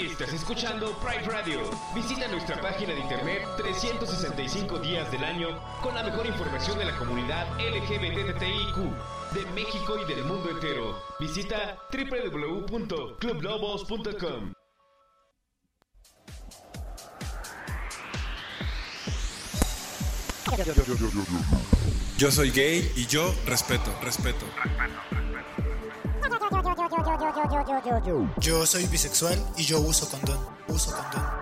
Estás escuchando Pride Radio. Visita nuestra página de internet 365 días del año con la mejor información de la comunidad LGBTTIQ de México y del mundo entero. Visita www.clublobos.com. Yo soy gay y yo respeto, respeto. Yo soy bisexual y yo uso condón. Uso condón.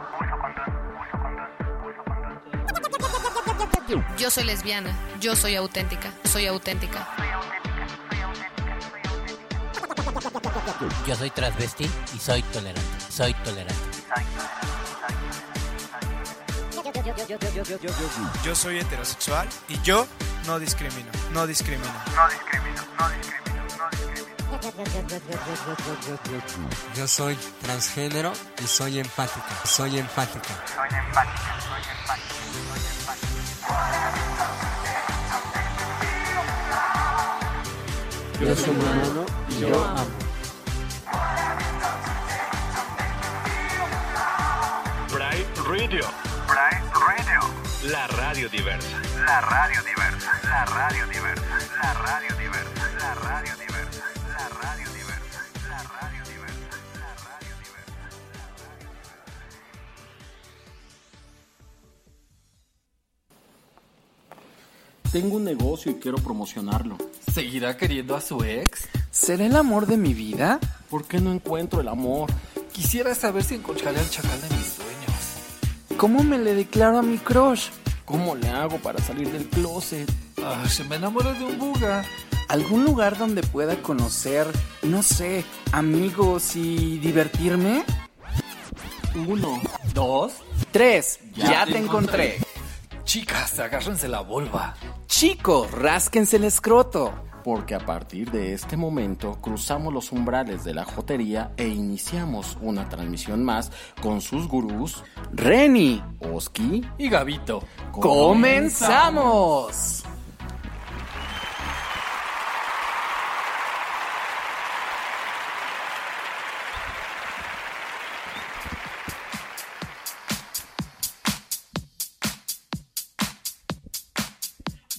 Yo soy lesbiana, yo soy auténtica, soy auténtica. Yo soy transvesti y soy tolerante, soy tolerante. Yo soy heterosexual y yo no discrimino, no discrimino. Yo soy transgénero y soy empática, soy empática. Yo soy humano y yo amo. Pride Radio. Pride Radio. La radio diversa. La radio diversa. La radio diversa. La radio diversa. La radio diversa. Tengo un negocio y quiero promocionarlo. ¿Seguirá queriendo a su ex? ¿Será el amor de mi vida? ¿Por qué no encuentro el amor? Quisiera saber si encontraré al chacal de mis sueños. ¿Cómo me le declaro a mi crush? ¿Cómo le hago para salir del closet? Ah, se me enamoró de un buga. ¿Algún lugar donde pueda conocer, no sé, amigos y divertirme? Uno, Dos. Tres, ya, te encontré. Chicas, agárrense la vulva. Chicos, rásquense el escroto. porque a partir de este momento cruzamos los umbrales de la jotería e iniciamos una transmisión más con sus gurús Reni, Oski Y Gabito. comenzamos.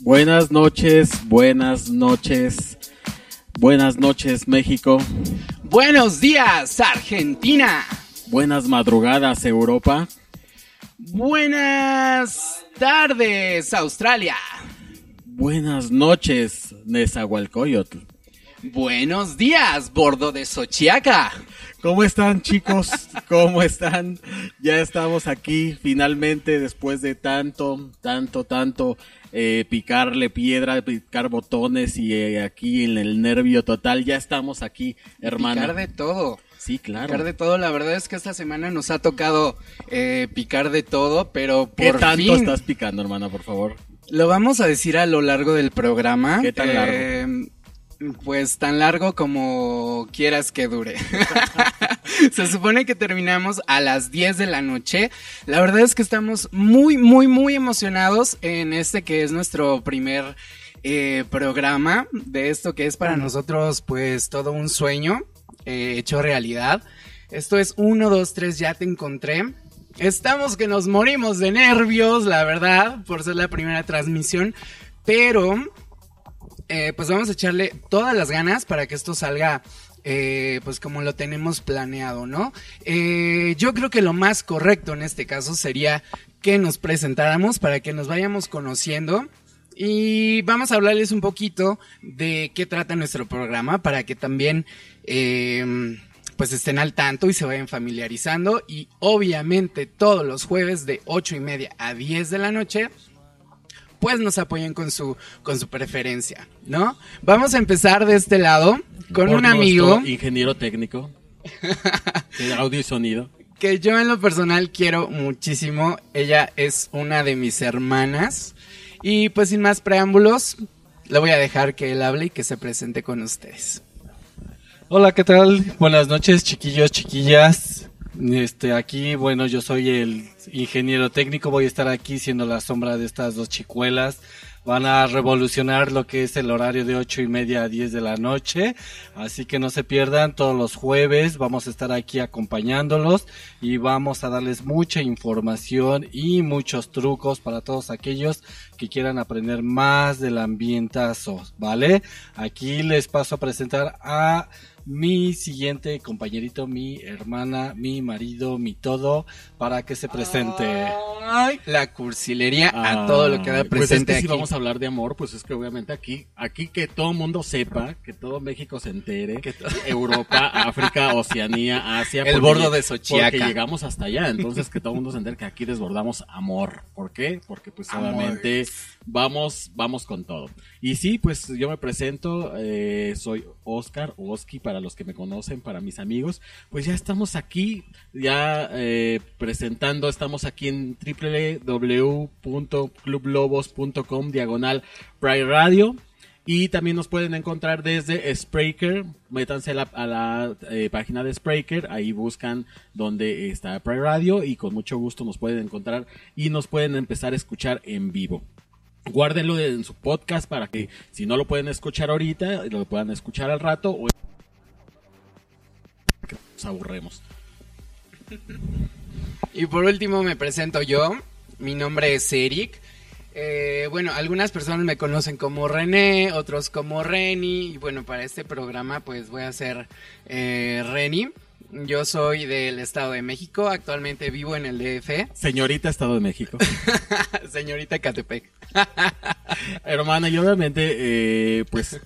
Buenas noches, buenas noches, buenas noches México, Buenos días, Argentina. buenas madrugadas Europa, Buenas tardes, Australia. buenas noches Nezahualcóyotl. Buenos días, bordo de Xochiaca. ¿Cómo están chicos? ¿Cómo están? Ya estamos aquí finalmente después de tanto, tanto, tanto eh, picarle piedra, picar botones y eh, aquí en el nervio total. Ya estamos aquí, hermano. Picar de todo. Sí, claro. Picar de todo. La verdad es que esta semana nos ha tocado eh, picar de todo, pero ¿Qué por tanto fin estás picando, hermana, por favor? lo vamos a decir a lo largo del programa. ¿Qué tan largo? Pues tan largo como quieras que dure. Se supone que terminamos a las 10 de la noche. La verdad es que estamos muy, muy, muy emocionados en este que es nuestro primer eh, programa de esto que es para nosotros pues todo un sueño eh, hecho realidad. Esto es 1, 2, 3, ya te encontré. Estamos que nos morimos de nervios, la verdad, por ser la primera transmisión, pero eh, pues vamos a echarle todas las ganas para que esto salga eh, pues como lo tenemos planeado, ¿no? Eh, yo creo que lo más correcto en este caso sería que nos presentáramos para que nos vayamos conociendo. Y vamos a hablarles un poquito de qué trata nuestro programa para que también pues estén al tanto y se vayan familiarizando. Y obviamente todos los jueves de 8 y media a 10 de la noche pues nos apoyen con su, con su preferencia, ¿no? Vamos a empezar de este lado con Por un amigo ingeniero técnico de audio y sonido. que yo en lo personal quiero muchísimo. Ella es una de mis hermanas. Y pues sin más preámbulos, le voy a dejar que él hable y que se presente con ustedes. Hola, ¿qué tal? Buenas noches, chiquillos, chiquillas. Este, aquí, bueno, yo soy el ingeniero técnico, voy a estar aquí siendo la sombra de estas dos chicuelas. van a revolucionar lo que es el horario de ocho y media a 10 de la noche. Así que no se pierdan todos los jueves. Vamos a estar aquí acompañándolos y vamos a darles mucha información y muchos trucos para todos aquellos que quieran aprender más del ambientazo, ¿vale? Aquí les paso a presentar a mi siguiente compañerito, mi hermana, mi marido, mi todo, para que se presente. Ay, la cursilería a todo lo que da presente pues es que aquí. si vamos a hablar de amor, pues es que obviamente aquí, aquí que todo el mundo sepa, que todo México se entere, que Europa, África, Oceanía, Asia, El porque- bordo de Xochiaca. Porque llegamos hasta allá, entonces que todo el mundo se entere que aquí desbordamos amor. ¿Por qué? Porque pues Amor. obviamente vamos, vamos con todo. Y sí, pues yo me presento, eh, soy Oscar, Oski para los que me conocen, para mis amigos. Pues ya estamos aquí, ya eh, presentando, estamos aquí en www.clublobos.com diagonal Pride Radio. Y también nos pueden encontrar desde Spreaker. Métanse a la, eh, página de Spreaker. Ahí buscan donde está Pride Radio. Y con mucho gusto nos pueden encontrar. Y nos pueden empezar a escuchar en vivo. Guárdenlo en su podcast para que si no lo pueden escuchar ahorita, lo puedan escuchar al rato. O nos aburremos. Y por último me presento yo. Mi nombre es Eric. Eh, bueno, algunas personas me conocen como René, otros como Reni. Y bueno, para este programa pues voy a ser eh, Reni. Yo soy del Estado de México, actualmente vivo en el DF. Señorita Estado de México. Señorita Catepec. Hermana, y obviamente, eh, pues,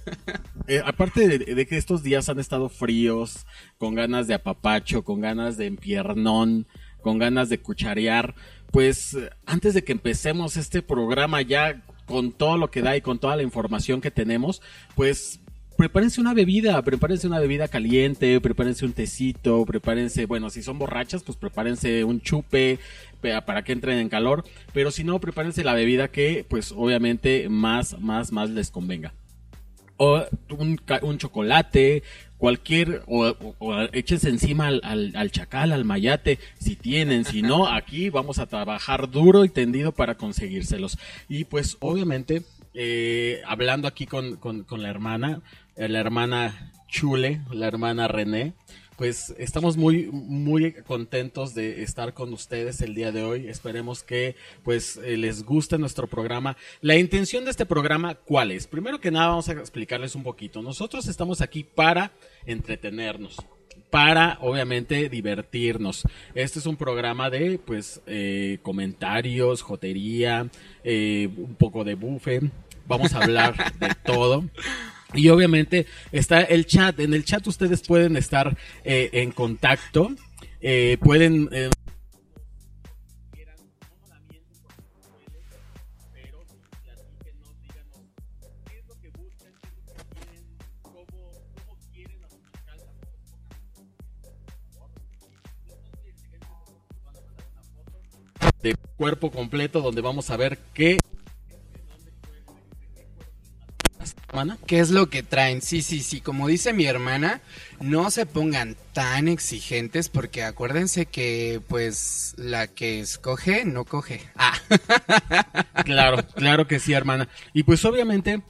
eh, aparte de, de que estos días han estado fríos, con ganas de apapacho, con ganas de empiernón, con ganas de cucharear, pues, antes de que empecemos este programa ya con todo lo que da y con toda la información que tenemos, pues, prepárense una bebida, prepárense una bebida caliente, prepárense un tecito, prepárense, bueno, si son borrachas, pues prepárense un chupe pe- para que entren en calor, pero si no, prepárense la bebida que, pues obviamente más, más, más les convenga. O un, un chocolate, cualquier, o, o- o échense encima al, al, al chacal, al mayate, si tienen, si no, aquí vamos a trabajar duro y tendido para conseguírselos. Y pues obviamente, eh, hablando aquí con, con, con la hermana, la hermana Chule, la hermana René, pues estamos muy muy contentos de estar con ustedes el día de hoy. Esperemos que pues eh, les guste nuestro programa. La intención de este programa ¿cuál es? Primero que nada vamos a explicarles un poquito. Nosotros estamos aquí para entretenernos para obviamente divertirnos. Este es un programa de pues eh, comentarios, jotería, eh, un poco de bufe. Vamos a hablar de todo. Y obviamente está el chat. En el chat ustedes pueden estar eh, en contacto. Eh, pueden eh, de cuerpo completo donde vamos a ver qué hermana. ¿Qué es lo que traen? Sí, sí, sí, como dice mi hermana, no se pongan tan exigentes porque acuérdense que pues la que escoge no coge. Ah. Claro, claro que sí, hermana. Y pues obviamente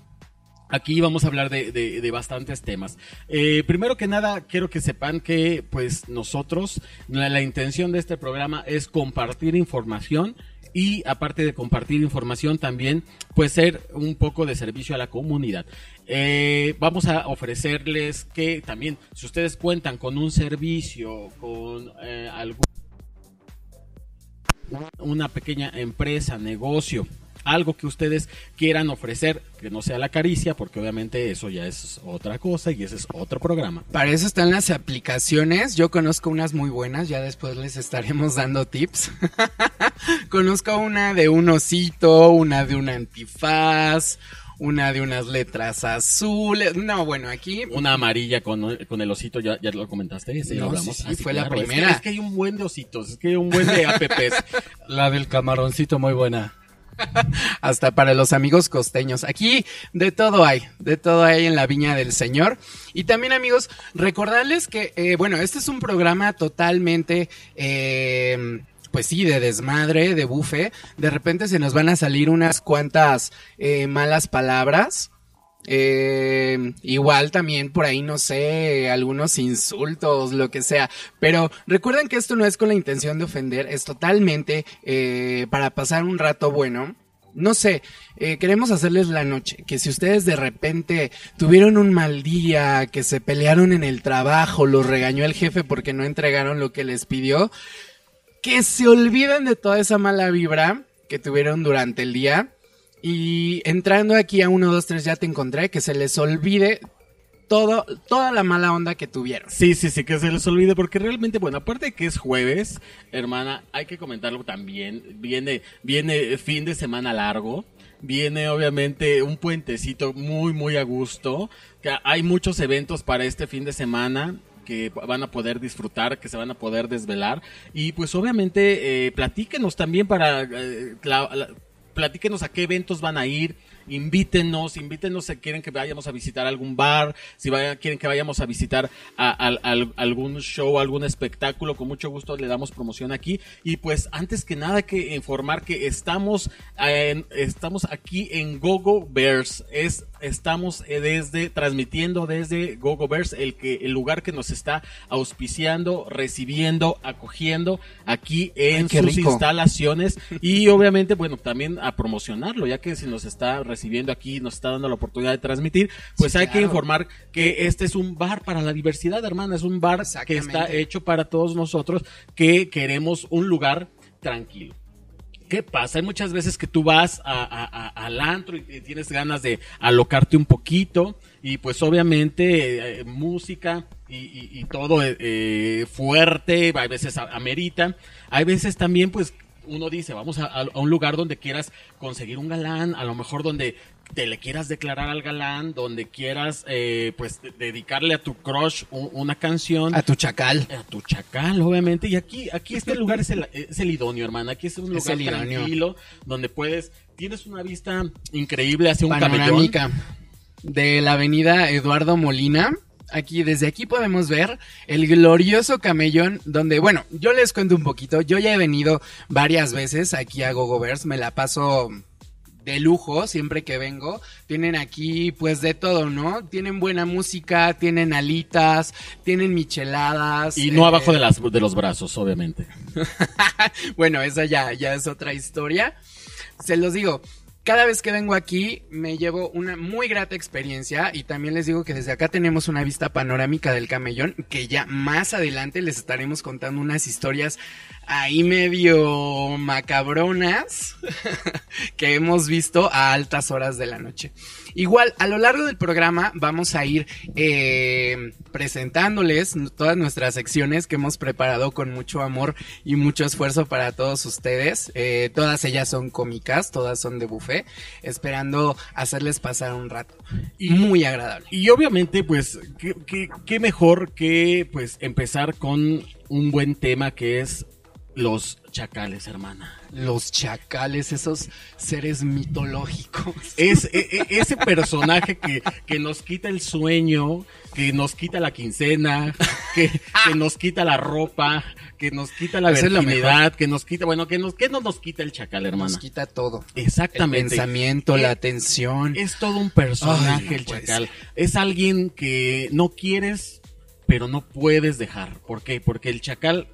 aquí vamos a hablar de, de- bastantes temas. Eh, primero que nada, quiero que sepan que pues nosotros, la intención de este programa es compartir información y aparte de compartir información también pues ser un poco de servicio a la comunidad. Eh, vamos a ofrecerles que también si ustedes cuentan con un servicio, con eh, algún una pequeña empresa, negocio, algo que ustedes quieran ofrecer, que no sea la caricia, porque obviamente eso ya es otra cosa y ese es otro programa. Para eso están las aplicaciones. Yo conozco unas muy buenas, ya después les estaremos dando tips. conozco una de un osito, una de un antifaz, una de unas letras azules. No, bueno, aquí Una amarilla con, con el osito, ya, ya lo comentaste, ese ya No, lo hablamos. sí, sí, Ah, fue la es que- primera. Es que, hay un buen de ositos, es que hay un buen de apps. La del camaroncito muy buena. Hasta para los amigos costeños. Aquí de todo hay, de todo hay en la viña del Señor. Y también amigos, recordarles que, eh, bueno, este es un programa totalmente... eh, pues sí, de desmadre, de bufe, de repente se nos van a salir unas cuantas eh, malas palabras. Eh, igual también por ahí, no sé, algunos insultos, lo que sea. Pero recuerden que esto no es con la intención de ofender, es totalmente eh, para pasar un rato bueno. No sé, eh, queremos hacerles la noche, que si ustedes de repente tuvieron un mal día, que se pelearon en el trabajo, los regañó el jefe porque no entregaron lo que les pidió, que se olviden de toda esa mala vibra que tuvieron durante el día y entrando aquí a 1, 2, 3 ya te encontré, que se les olvide todo, toda la mala onda que tuvieron. Sí, sí, sí, que se les olvide, porque realmente, bueno, aparte de que es jueves, hermana, hay que comentarlo también. Viene, viene fin de semana largo. Viene obviamente un puentecito muy, muy a gusto. Que hay muchos eventos para este fin de semana que van a poder disfrutar, que se van a poder desvelar. Y pues obviamente eh, platíquenos también para eh, la, platíquenos a qué eventos van a ir, invítenos, invítenos si quieren que vayamos a visitar algún bar, si vayan, quieren que vayamos a visitar a, a, a, algún show, algún espectáculo, con mucho gusto le damos promoción aquí. Y pues antes que nada que informar que estamos, en, estamos aquí en Gogo Bears, es estamos desde transmitiendo desde Gogo Bears, el que el lugar que nos está auspiciando, recibiendo, acogiendo aquí en Ay, sus rico. instalaciones y obviamente bueno también a promocionarlo ya que si nos está recibiendo aquí nos está dando la oportunidad de transmitir pues Sí, hay que claro. informar que este es un bar para la diversidad hermana es un bar que está hecho para todos nosotros que queremos un lugar tranquilo ¿Qué pasa? Hay muchas veces que tú vas a- a- a- al antro y tienes ganas de alocarte un poquito y pues obviamente eh, música y, y- y todo eh, eh, fuerte, a veces amerita. Hay veces también pues uno dice, vamos a, a un lugar donde quieras conseguir un galán, a lo mejor donde te le quieras declarar al galán, donde quieras eh, pues de- dedicarle a tu crush una canción. A tu chacal. A tu chacal, obviamente. Y aquí, aquí este lugar es el, es el idóneo, hermana. Aquí es un Es lugar el tranquilo, donde puedes, tienes una vista increíble hacia un panorámica de la avenida Eduardo Molina. Aquí, desde aquí podemos ver el glorioso camellón donde, bueno, yo les cuento un poquito. Yo ya he venido varias veces aquí a Gogoverse, me la paso de lujo siempre que vengo. Tienen aquí pues de todo, ¿no? Tienen buena música, tienen alitas, tienen micheladas. Y no eh, abajo de, las, de los brazos, obviamente. bueno, esa ya, ya es otra historia. Se los digo, cada vez que vengo aquí me llevo una muy grata experiencia y también les digo que desde acá tenemos una vista panorámica del camellón que ya más adelante les estaremos contando unas historias ahí medio macabronas que hemos visto a altas horas de la noche. Igual, a lo largo del programa vamos a ir eh, presentándoles todas nuestras secciones que hemos preparado con mucho amor y mucho esfuerzo para todos ustedes. Eh, todas ellas son cómicas, todas son de buffet, esperando hacerles pasar un rato muy agradable. Y obviamente, pues, qué, qué- qué mejor que pues empezar con un buen tema que es los chacales, hermana. Los chacales, esos seres mitológicos. Es e- e- ese personaje que, que nos quita el sueño, que nos quita la quincena, que, que nos quita la ropa, que nos quita la virginidad, que nos quita, bueno, que nos, que no nos quita el chacal, hermana. Nos quita todo. Exactamente. El pensamiento, Eh, la atención. Es todo un personaje Ay, no el puede chacal. ser. Es alguien que no quieres, pero no puedes dejar. ¿Por qué? Porque el chacal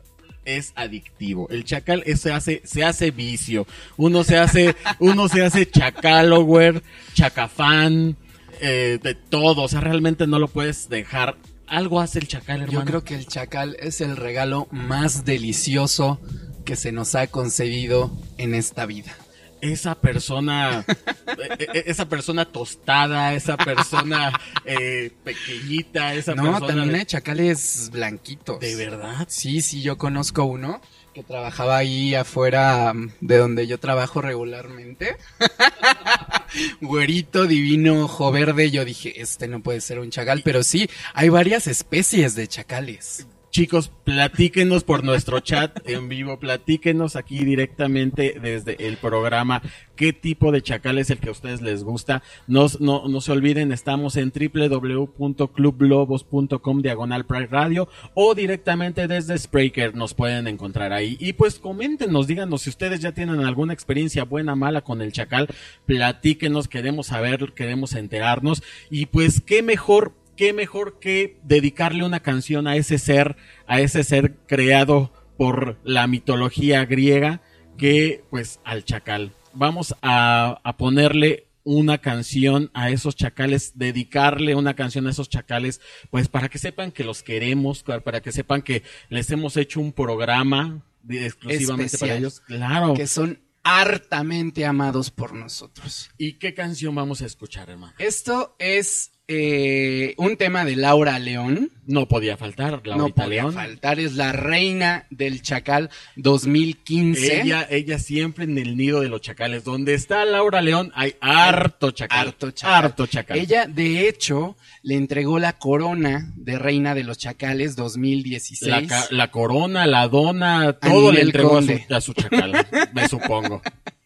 es adictivo. El chacal es- se hace, se hace vicio. Uno se hace, uno se hace chacalower, chacafán, eh, de todo. O sea, realmente no lo puedes dejar. Algo hace el chacal, hermano. Yo creo que el chacal es el regalo más delicioso que se nos ha concedido en esta vida. Esa persona, eh, eh, esa persona tostada, esa persona eh, pequeñita, esa No, persona también de- hay chacales blanquitos. ¿De verdad? Sí, sí, yo conozco uno que trabajaba ahí afuera mm, de donde yo trabajo regularmente. Güerito, divino, ojo verde. Yo dije, este no puede ser un chacal, pero sí, hay varias especies de chacales. Chicos, platíquenos por nuestro chat en vivo, platíquenos aquí directamente desde el programa qué tipo de chacal es el que a ustedes les gusta. No, no, no se olviden, estamos en www.clublobos.com diagonal Pride Radio o directamente desde Spreaker nos pueden encontrar ahí. Y pues coméntenos, díganos si ustedes ya tienen alguna experiencia buena, mala con el chacal, platíquenos, queremos saber, queremos enterarnos y pues qué mejor qué mejor que dedicarle una canción a ese ser, a ese ser creado por la mitología griega, que pues al chacal. Vamos a, a ponerle una canción a esos chacales, dedicarle una canción a esos chacales, pues para que sepan que los queremos, para que sepan que les hemos hecho un programa exclusivamente para ellos. Claro. Que son hartamente amados por nosotros. ¿Y qué canción vamos a escuchar, hermano? Esto es eh, un tema de Laura León. No podía faltar, Laura No podía faltar, es la reina del Chacal 2015. Ella, ella siempre en el nido de los chacales. Donde está Laura León hay harto chacal. Harto chacal. Harto chacal. Ella, de hecho, le entregó la corona de reina de los chacales 2016. La, la corona, la dona, todo le entregó a su, a su chacal, me supongo.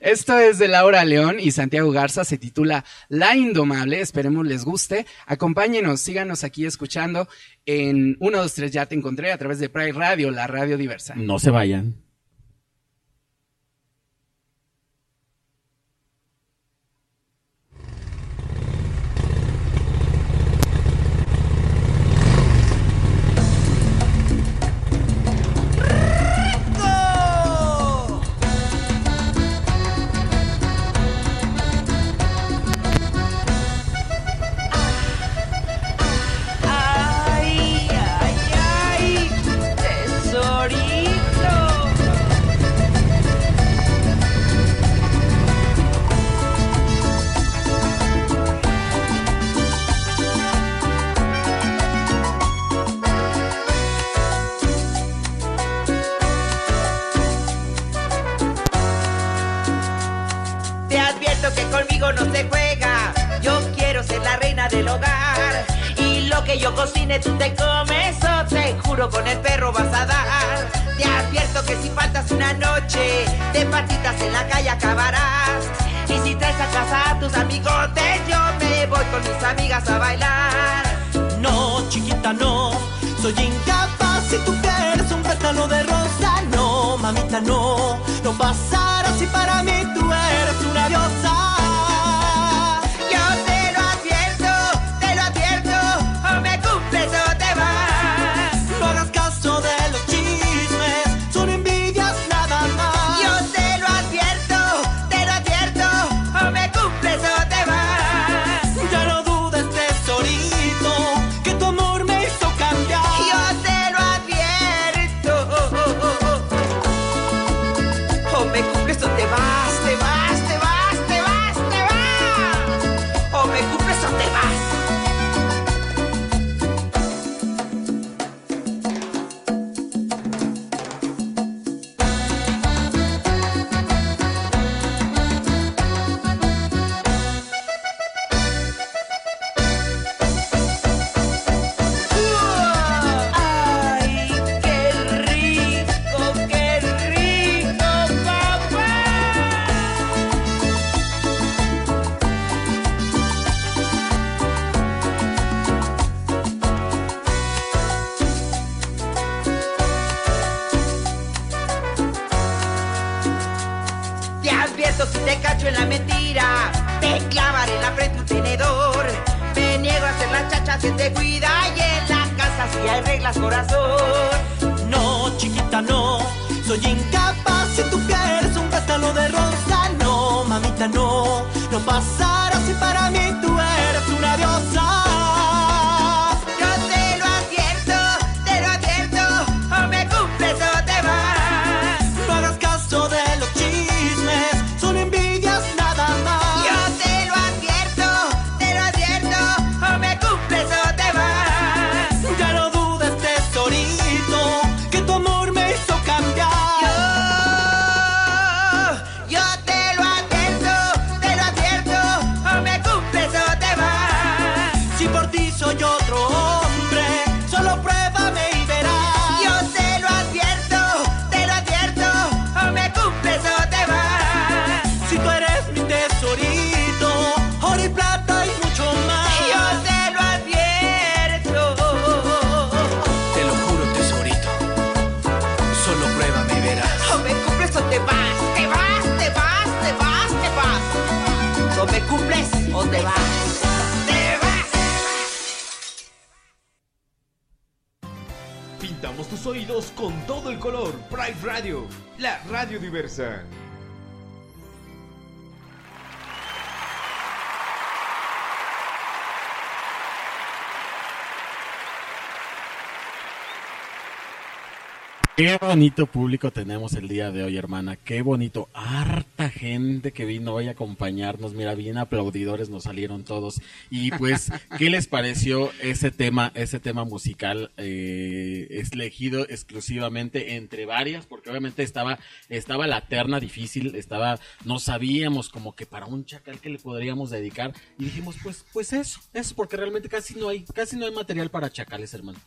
Esto es de Laura León y Santiago Garza, se titula La Indomable, esperemos les guste. Acompáñenos, síganos aquí escuchando en 1, 2, 3 ya te encontré a través de Pride Radio, la radio diversa. No se vayan. Tú te comes o te juro con el perro vas a dar. Te advierto que si faltas una noche, de patitas en la calle acabarás. Y si traes a casa a tus amigotes, yo me voy con mis amigas a bailar. No, chiquita, no. Soy incapaz si tú quieres un pétalo de rosa. No, mamita, no. No pasará si para mí tú eres una diosa. Qué bonito público tenemos el día de hoy, hermana. Qué bonito. Harta gente que vino hoy a acompañarnos. Mira, bien aplaudidores nos salieron todos. Y pues, ¿qué les pareció ese tema, ese tema musical? Eh, es elegido exclusivamente entre varias, porque obviamente estaba, estaba la terna difícil, estaba, no sabíamos como que para un chacal que le podríamos dedicar. Y dijimos, pues, pues eso, eso, porque realmente casi no hay, casi no hay material para chacales, hermano.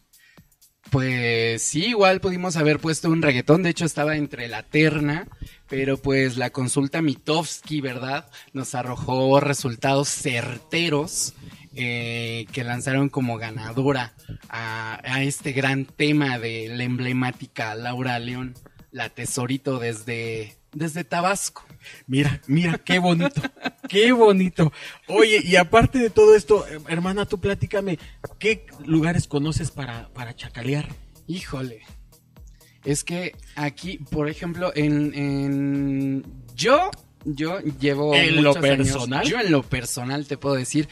Pues sí, igual pudimos haber puesto un reggaetón, de hecho estaba entre la terna, pero pues la consulta Mitofsky, ¿verdad? Nos arrojó resultados certeros eh, que lanzaron como ganadora a, a, este gran tema de la emblemática Laura León, la tesorito desde, desde Tabasco. Mira, mira, qué bonito, qué bonito. Oye, y aparte de todo esto, hermana, tú platícame, ¿qué lugares conoces para, para chacalear? Híjole, es que aquí, por ejemplo, en, en yo, yo llevo en lo personal, años, yo en lo personal te puedo decir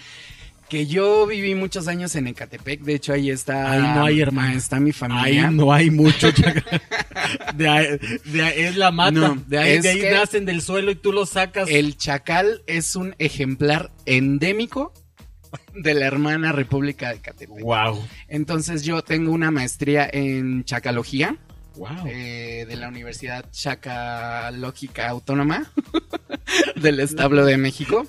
que yo viví muchos años en Ecatepec, de hecho ahí está, ahí no hay hermano, está mi familia. Ahí no hay mucho. de ahí, de ahí, es la mata, no, de ahí, de ahí nacen del suelo y tú lo sacas. El chacal es un ejemplar endémico de la hermana República de Ecatepec. Wow. Entonces yo tengo una maestría en chacalogía. Wow. Eh, de la Universidad Chacalógica Autónoma del Establo de México.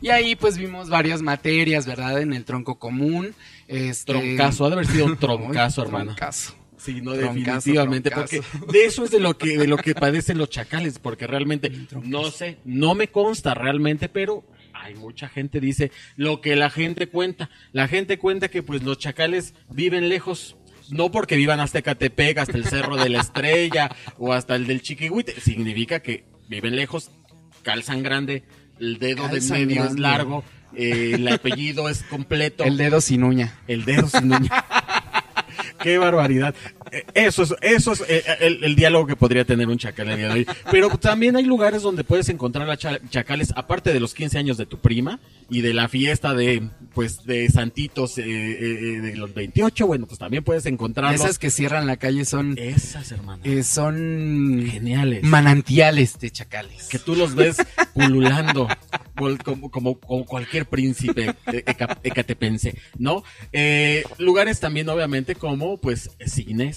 Y ahí pues vimos varias materias, ¿verdad? En el tronco común. Este... Troncazo, ha de haber sido un troncazo, hermano. Troncazo. Sí, no, troncazo, definitivamente, troncazo. porque de eso es de lo que, de lo que padecen los chacales, porque realmente, no sé, no me consta realmente, pero hay mucha gente dice lo que la gente cuenta. La gente cuenta que pues los chacales viven lejos, no porque vivan hasta Ecatepec, hasta el Cerro de la Estrella o hasta el del Chiquihuite, significa que viven lejos, calzan grande, el dedo de medio grande. es largo, eh, el apellido es completo. El dedo sin uña. El dedo sin uña. Qué barbaridad. Eh, Eso es, eso es eh, el, el diálogo que podría tener un chacal el día de hoy. Pero también hay lugares donde puedes encontrar a cha- chacales, aparte de los 15 años de tu prima y de la fiesta de, pues, de Santitos eh, eh, de los 28. Bueno, pues también puedes encontrarlos. Esas que cierran la calle son. Esas, hermano. eh, son. Geniales. Manantiales de chacales. que tú los ves pululando como, como, como cualquier príncipe eh, eca- ecatepense, ¿no? Eh, lugares también, obviamente, como, pues, cines.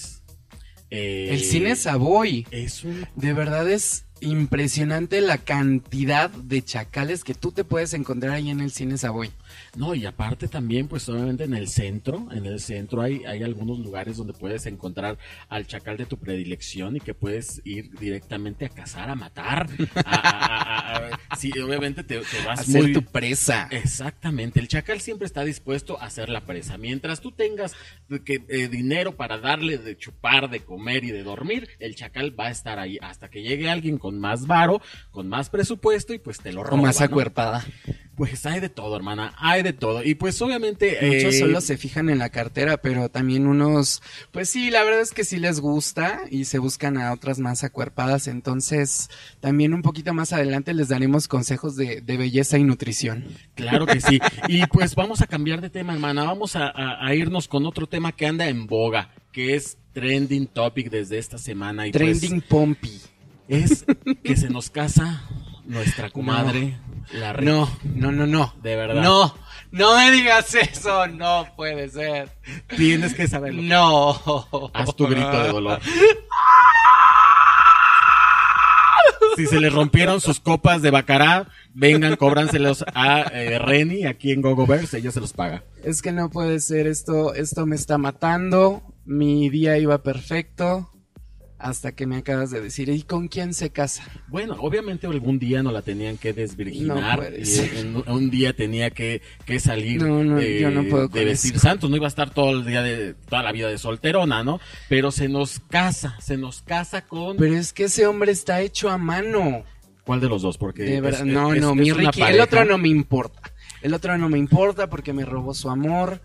Eh, El cine Savoy. Es un... De verdad es impresionante la cantidad de chacales que tú te puedes encontrar ahí en el cine Savoy. No, y aparte también, pues obviamente en el centro, en el centro hay, hay algunos lugares donde puedes encontrar al chacal de tu predilección y que puedes ir directamente a cazar, a matar. A, a- a- a- sí, obviamente te, te vas Hacer muy... tu presa. Exactamente, el chacal siempre está dispuesto a hacer la presa. Mientras tú tengas que, eh, dinero para darle de chupar, de comer y de dormir, el chacal va a estar ahí hasta que llegue alguien con más varo, con más presupuesto y pues te lo roba. O más ¿no? Pues hay de todo, hermana, hay de todo. Y pues obviamente... Muchos eh, solo se fijan en la cartera, pero también unos, pues sí, la verdad es que sí les gusta y se buscan a otras más acuerpadas. Entonces, también un poquito más adelante les daremos consejos de, de belleza y nutrición. Claro que sí. Y pues vamos a cambiar de tema, hermana. Vamos a, a- a irnos con otro tema que anda en boga, que es trending topic desde esta semana. Y pues, Trending Pompi. es que se nos casa nuestra comadre, la reina. No, no, no, no. De verdad. No, no me digas eso, no puede ser. Tienes que saberlo. No. Haz tu grito de dolor. Si se le rompieron sus copas de bacará, vengan, cóbranselos a eh, Reni aquí en GoGoverse, ella se los paga. Es que no puede ser esto, esto me está matando. Mi día iba perfecto hasta que me acabas de decir, ¿y con quién se casa? Bueno, obviamente algún día no la tenían que No desvirginar. puede y un día tenía que, que salir No, no, de, yo no puedo de vestir eso. santos. No iba a estar todo el día de toda la vida de solterona, ¿no? Pero se nos casa, se nos casa con Pero es que ese hombre está hecho a mano. ¿cuál de los dos? Porque De verdad, es- no, es- no, es mi Ricky, el otro no me importa. El otro no me importa porque me robó su amor.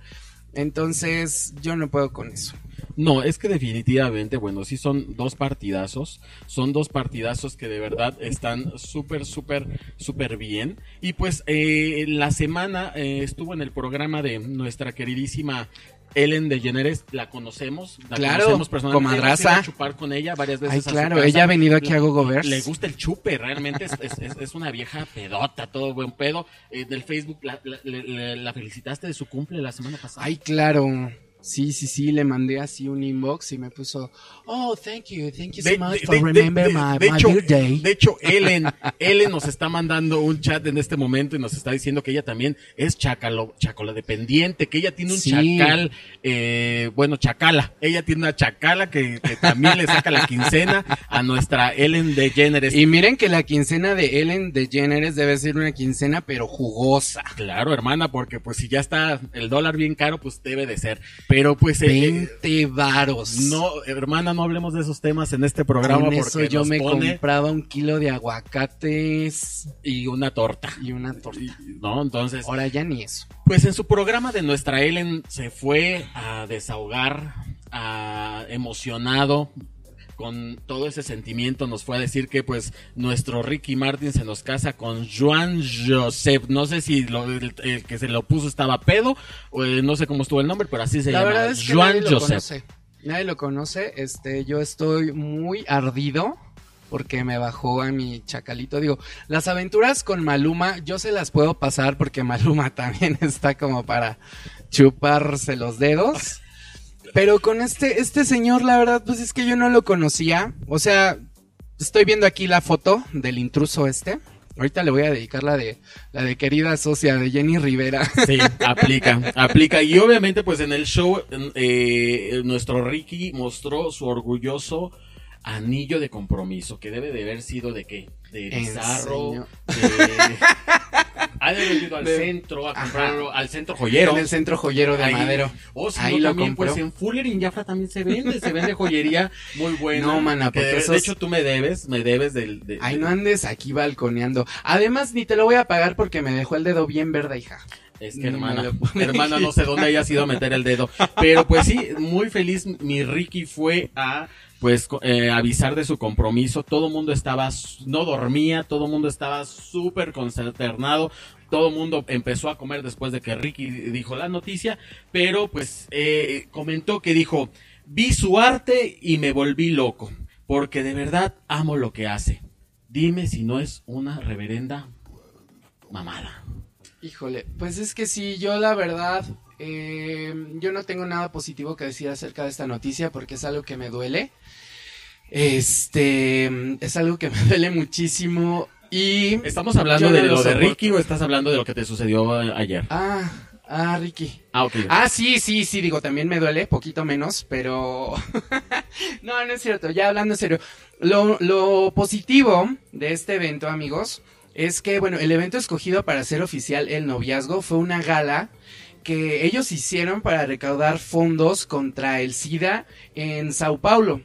Entonces, yo no puedo con eso. No, es que definitivamente, bueno, sí son dos partidazos, son dos partidazos que de verdad están súper, súper, súper bien. Y pues eh, la semana eh, estuvo en el programa de nuestra queridísima Ellen DeGeneres, la conocemos, la claro, conocemos personalmente. comadraza. Chupar con ella varias veces. Ay, a su claro, casa. ella ha venido aquí a Gogo Le- gusta el chupe, realmente es, es- es- es una vieja pedota, todo buen pedo. Eh, del Facebook la- la felicitaste de su cumple la semana pasada. Ay, claro. Sí, sí, sí, le mandé así un inbox y me puso, oh, thank you, thank you so De- much de- for de- remember my, my hecho, birthday. De hecho, Ellen, Ellen nos está mandando un chat en este momento y nos está diciendo que ella también es chacalo, chacolo dependiente, que ella tiene un Sí. chacal, eh, bueno, chacala. Ella tiene una chacala que, que también le saca la quincena a nuestra Ellen DeGeneres. Y miren que la quincena de Ellen DeGeneres debe ser una quincena pero jugosa. Claro, hermana, porque pues si ya está el dólar bien caro, pues debe de ser. Pero pues... eh, 20 varos. No, hermana, no hablemos de esos temas en este programa Con porque eso yo me pone compraba un kilo de aguacates y una torta. y una torta. ¿No? Entonces, Ahora ya ni eso. pues en su programa de nuestra Ellen se fue a desahogar, a emocionado con todo ese sentimiento nos fue a decir que pues nuestro Ricky Martin se nos casa con Joan Joseph. No sé si lo- el, el que se lo puso estaba pedo o eh, no sé cómo estuvo el nombre, pero así se La llama. verdad es que Joan nadie lo conoce. Nadie lo conoce. Este, yo estoy muy ardido porque me bajó a mi chacalito. Digo, las aventuras con Maluma, yo se las puedo pasar porque Maluma también está como para chuparse los dedos. Pero con este, este señor, la verdad, pues es que yo no lo conocía. O sea, estoy viendo aquí la foto del intruso este. Ahorita le voy a dedicar la de, la de querida socia de Jenny Rivera. Sí, aplica, aplica. Y obviamente, pues en el show, eh, nuestro Ricky mostró su orgulloso anillo de compromiso, que debe de haber sido de qué? De ¿En bizarro, de... Ha de haber ido al De- centro a comprarlo, al centro joyero. En el centro joyero de Ahí. Madero. O si Ahí no, lo también, compró. pues en Fuller y en Jafra también se vende, se vende joyería muy buena. No, mana, que porque de, esos- de hecho tú me debes, me debes del... de- Ay, no andes aquí balconeando. Además, ni te lo voy a pagar porque me dejó el dedo bien verde, hija. Es que hermana, puedo hermana, no sé dónde haya sido a meter el dedo. Pero pues sí, muy feliz. Mi Ricky fue a pues eh, avisar de su compromiso. Todo el mundo estaba, no dormía, todo el mundo estaba súper consternado. Todo el mundo empezó a comer después de que Ricky dijo la noticia. Pero pues eh, comentó que dijo, vi su arte y me volví loco. Porque de verdad amo lo que hace. Dime si no es una reverenda mamada. Híjole, pues es que sí, yo la verdad, eh, yo no tengo nada positivo que decir acerca de esta noticia porque es algo que me duele. Este, es algo que me duele muchísimo y... ¿Estamos hablando de lo de. Ricky o estás hablando de lo que te sucedió ayer? Ah, ah, Ricky. Ah, ok. Ah, sí, sí, sí, digo, también me duele, poquito menos, pero... no, no es cierto, ya hablando en serio. Lo, lo positivo de este evento, amigos, es que, bueno, el evento escogido para hacer oficial el noviazgo fue una gala que ellos hicieron para recaudar fondos contra el SIDA en Sao Paulo.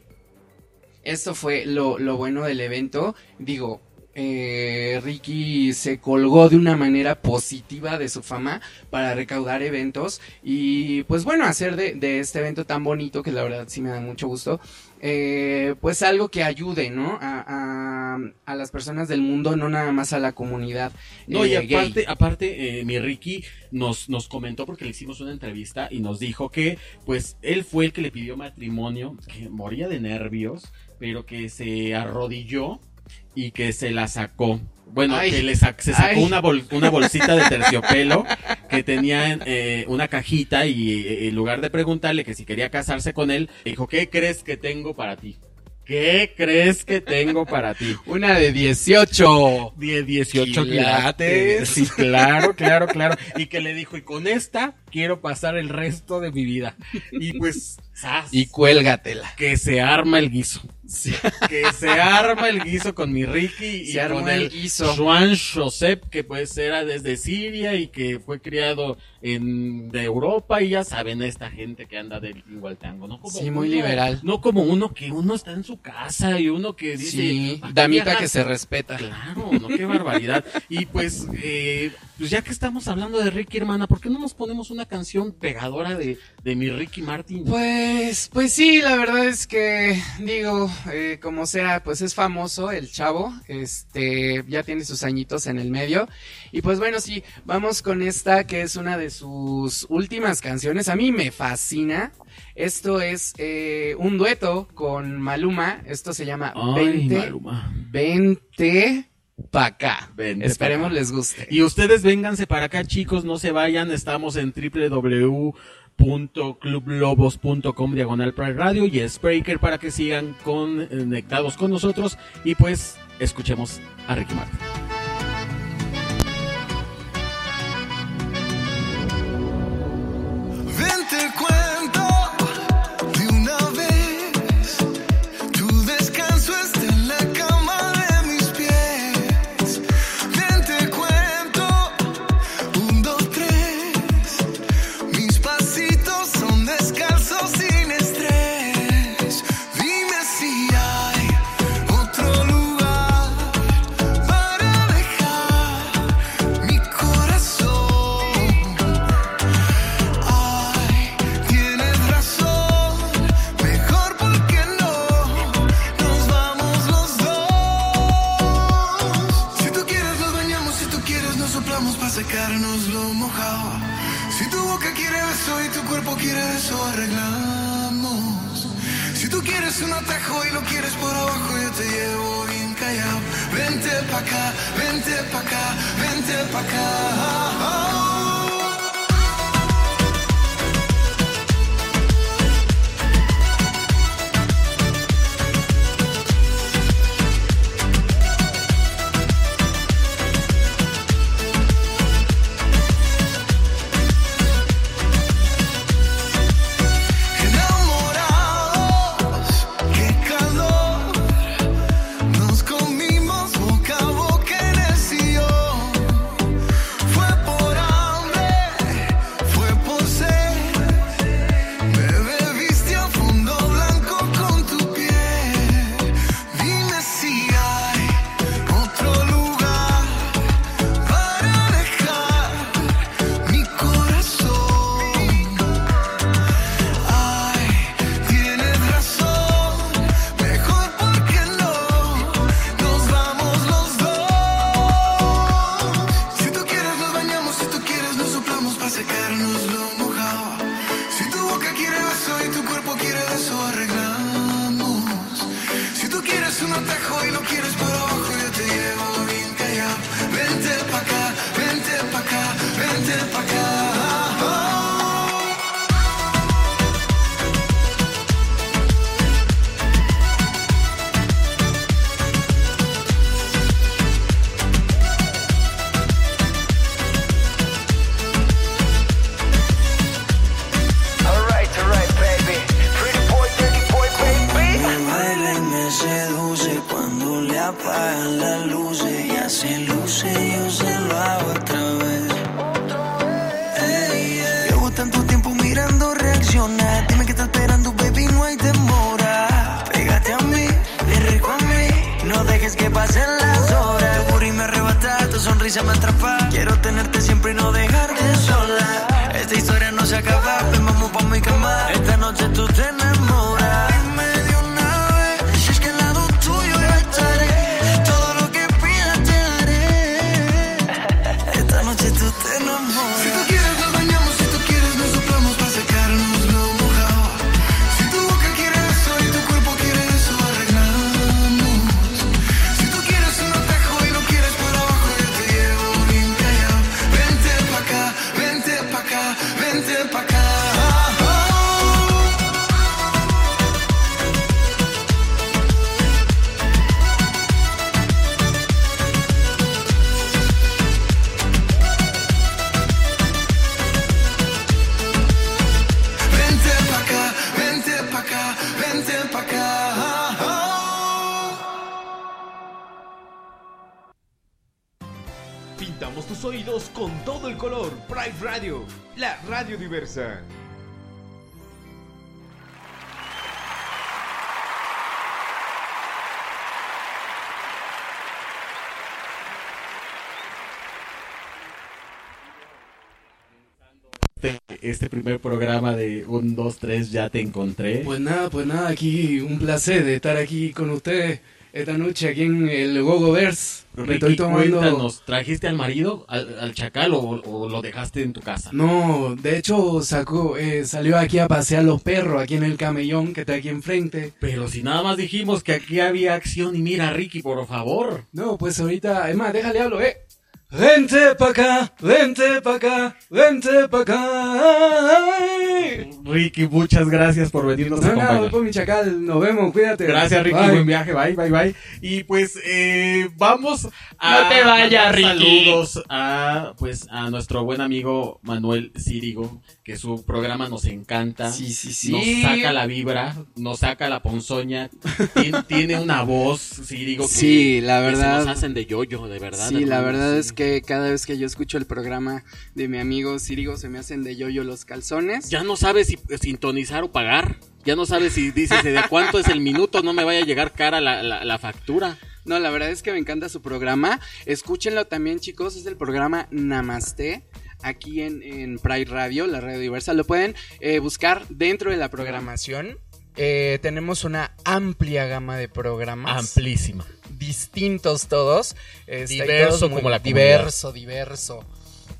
Esto fue lo, lo bueno del evento. Digo, eh, Ricky se colgó de una manera positiva de su fama para recaudar eventos y pues bueno, hacer de, de este evento tan bonito que la verdad sí me da mucho gusto, eh, pues algo que ayude, ¿no? A, a- a las personas del mundo, no nada más a la comunidad. No, y eh, gay. aparte, aparte eh, mi Ricky nos, nos comentó porque le hicimos una entrevista y nos dijo que, pues, él fue el que le pidió matrimonio, que moría de nervios, pero que se arrodilló y que se la sacó. Bueno, Ay. que le se sacó una, bol- una bolsita de terciopelo que tenía eh, una cajita y eh, en lugar de preguntarle que si quería casarse con él, dijo, ¿qué crees que tengo para ti? ¿Qué crees que tengo para ti? Una de 18. Die- 18 Quilates. Sí, claro, claro, claro. Y que le dijo, y con esta quiero pasar el resto de mi vida. Y pues. Y cuélgatela. que se arma el guiso. Que se arma el guiso con mi Ricky y Se con el el guiso. Juan Josep, que pues era desde Siria y que fue criado en de Europa y ya saben esta gente que anda del tingo al tango, ¿no? Como Sí, muy uno- liberal. No como uno que uno está en su casa y uno que dice... Sí, "¿Para qué damita viajar?". que se respeta. Claro, no, qué barbaridad. Y pues, eh, pues ya que estamos hablando de Ricky, hermana, ¿por qué no nos ponemos una canción pegadora de, de mi Ricky Martin? Pues, pues sí, la verdad es que, digo, eh, como sea, pues es famoso el chavo, este, ya tiene sus añitos en el medio. Y pues bueno, sí, vamos con esta que es una de sus últimas canciones. A mí me fascina. Esto es eh, un dueto con Maluma. Esto se llama Ay, 20. Maluma. 20 para acá. Esperemos les guste. Y ustedes vénganse para acá, chicos, no se vayan. Estamos en www.clublobos.com diagonal Pride Radio y Spreaker para que sigan conectados con nosotros y pues escuchemos a Ricky Martin. eres un atajo y lo quieres por abajo, yo te llevo bien callado. Vente pa' acá, vente pa' acá, vente pa' acá. Primer programa de un, dos, tres, ya te encontré. Pues nada, pues nada, aquí un placer de estar aquí con ustedes esta noche aquí en el Gogo Verse. Me estoy tomando. Cuéntanos, ¿trajiste al marido, al, al chacal o, o, lo dejaste en tu casa? No, de hecho sacó, eh, salió aquí a pasear los perros aquí en el camellón que está aquí enfrente. Pero si nada más dijimos que aquí había acción y mira, Ricky, por favor. No, pues ahorita, es más, déjale hablo, eh. Vente pa' acá, vente pa' acá, vente pa' acá. Ricky, muchas gracias por venirnos no, a acompañar. No, por mi chacal, nos vemos, cuídate. Gracias, Ricky, Bye. buen viaje, bye, bye, bye. Y pues, eh, vamos a... No te vayas, Ricky. Saludos a, pues, a nuestro buen amigo Manuel Círigo, que su programa nos encanta. Sí, sí, sí. Nos saca la vibra, nos saca la ponzoña. tiene, tiene una voz, Círigo, que, Sí, la que se verdad. nos hacen de yoyo, de verdad. Sí, la hermano, verdad sí. es que cada vez que yo escucho el programa de mi amigo Cirigo se me hacen de yoyo los calzones. Ya no sabes si sintonizar o pagar. Ya no sabes si dices de cuánto es el minuto, no me vaya a llegar cara la, la, la factura. No, la verdad es que me encanta su programa. Escúchenlo también, chicos. Es el programa Namaste. Aquí en, en Pride Radio, la radio diversa. Lo pueden eh, buscar dentro de la programación. Eh, tenemos una amplia gama de programas. Amplísima. Distintos todos. Este, Diverso todos como la Diverso, diverso.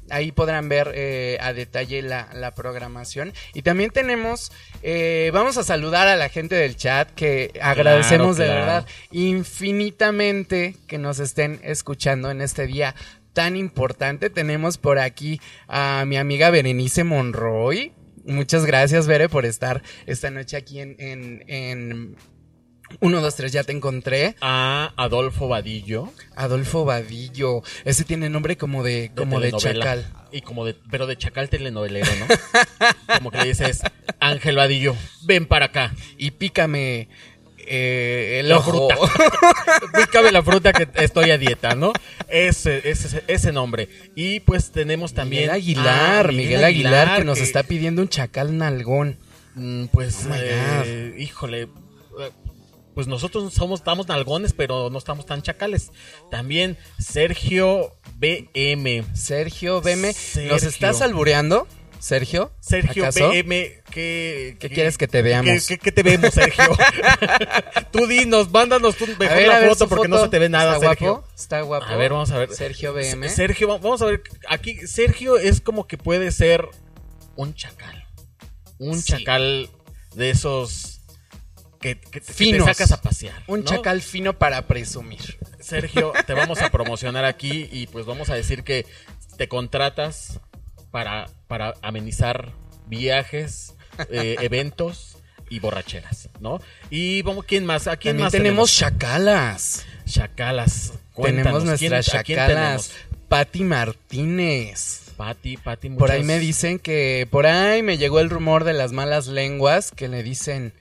Ahí podrán ver eh, a detalle la, la programación. Y también tenemos, eh, vamos a saludar a la gente del chat que agradecemos de claro. verdad infinitamente que nos estén escuchando en este día tan importante. Tenemos por aquí a mi amiga Berenice Monroy. Muchas gracias, Bere, por estar esta noche aquí en, en, en 1, 2, 3, ya te encontré. A Adolfo Vadillo. Adolfo Vadillo. Ese tiene nombre como de, como de, chacal. Y como de, pero de chacal telenovelero, ¿no? como que le dices, Ángel Vadillo, ven para acá. Y pícame eh, el La ojo. fruta. Pícame la fruta que estoy a dieta, ¿no? Ese, ese, ese nombre. Y pues tenemos también. Miguel Aguilar, Ah, Miguel, Aguilar, que nos está pidiendo un chacal nalgón. Mm, Pues, Oh eh, híjole. Pues nosotros somos, estamos nalgones, pero no estamos tan chacales. También Sergio BM. Sergio BM, ¿nos Sergio. estás albureando? Sergio. Sergio ¿acaso? BM, ¿qué, ¿Qué quieres que te veamos? ¿Qué, qué- qué te vemos, Sergio? tú dinos, mándanos tú mejor ver, la ver foto porque no se te ve nada, ¿Está Sergio. guapo? ¿Está guapo? A ver, vamos a ver. Sergio BM. Sergio, va- vamos a ver. Aquí, Sergio es como que puede ser un chacal. Un Sí. chacal de esos que, que- que te Finos. sacas a pasear. Un ¿no? chacal fino para presumir. Sergio, te vamos a promocionar aquí y pues vamos a decir que te contratas para, para amenizar viajes, eh, eventos y borracheras, ¿no? Y vamos, ¿quién más? ¿A quién También más tenemos chacalas. Chacalas. Tenemos Cuéntanos, nuestras ¿quién- a quién chacalas. Pati Martínez. Pati, Pati, Por ahí muchas- me dicen que. Por ahí me llegó el rumor de las malas lenguas que le dicen.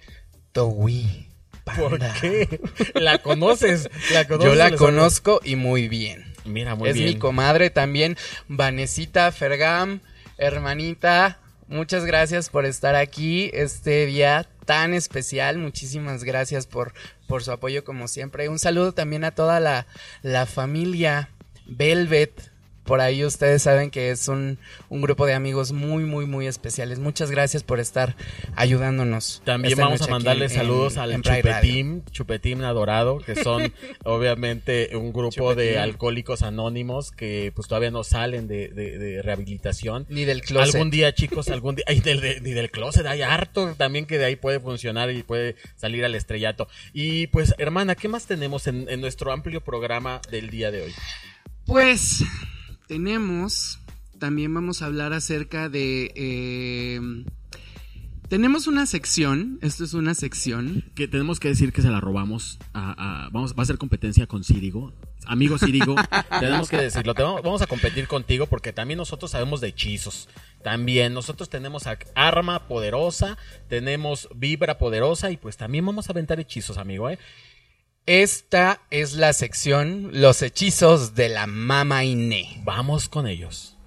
Towi. ¿Por qué? ¿La conoces? ¿La conoces? Yo la conozco y muy bien. Mira, muy es bien. mi comadre también, Vanesita Fergam, hermanita. Muchas gracias por estar aquí este día tan especial. Muchísimas gracias por, por su apoyo como siempre. Un saludo también a toda la, la familia Velvet. Por ahí ustedes saben que es un, un grupo de amigos muy, muy, muy especiales. Muchas gracias por estar ayudándonos. También esta vamos a mandarle saludos en- al en Pride Radio. Chupetín, Chupetín Adorado, que son obviamente un grupo de alcohólicos anónimos que pues todavía no salen de, de- de rehabilitación. Ni del closet. Algún día, chicos, algún día, ay, del- de- ni del closet, hay harto también que de ahí puede funcionar y puede salir al estrellato. Y pues, hermana, ¿qué más tenemos en, en nuestro amplio programa del día de hoy? Pues tenemos, también vamos a hablar acerca de... eh, tenemos una sección, esto es una sección. Que tenemos que decir que se la robamos a, a- vamos, va a ser competencia con Círigo. Amigo Círigo, tenemos que decirlo, te vamos, vamos a competir contigo porque también nosotros sabemos de hechizos. También nosotros tenemos a- arma poderosa, tenemos vibra poderosa y pues también vamos a aventar hechizos, amigo, ¿eh? Esta es la sección Los hechizos de la Mama Iné. Vamos con ellos.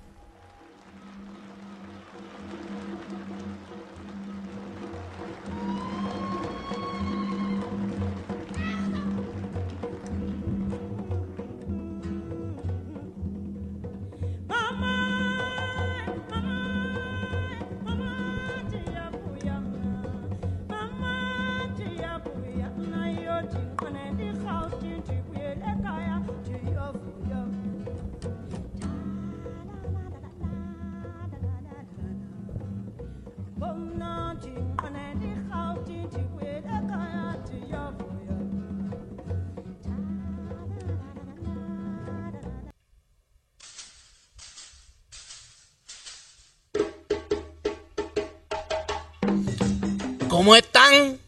¿Cómo están?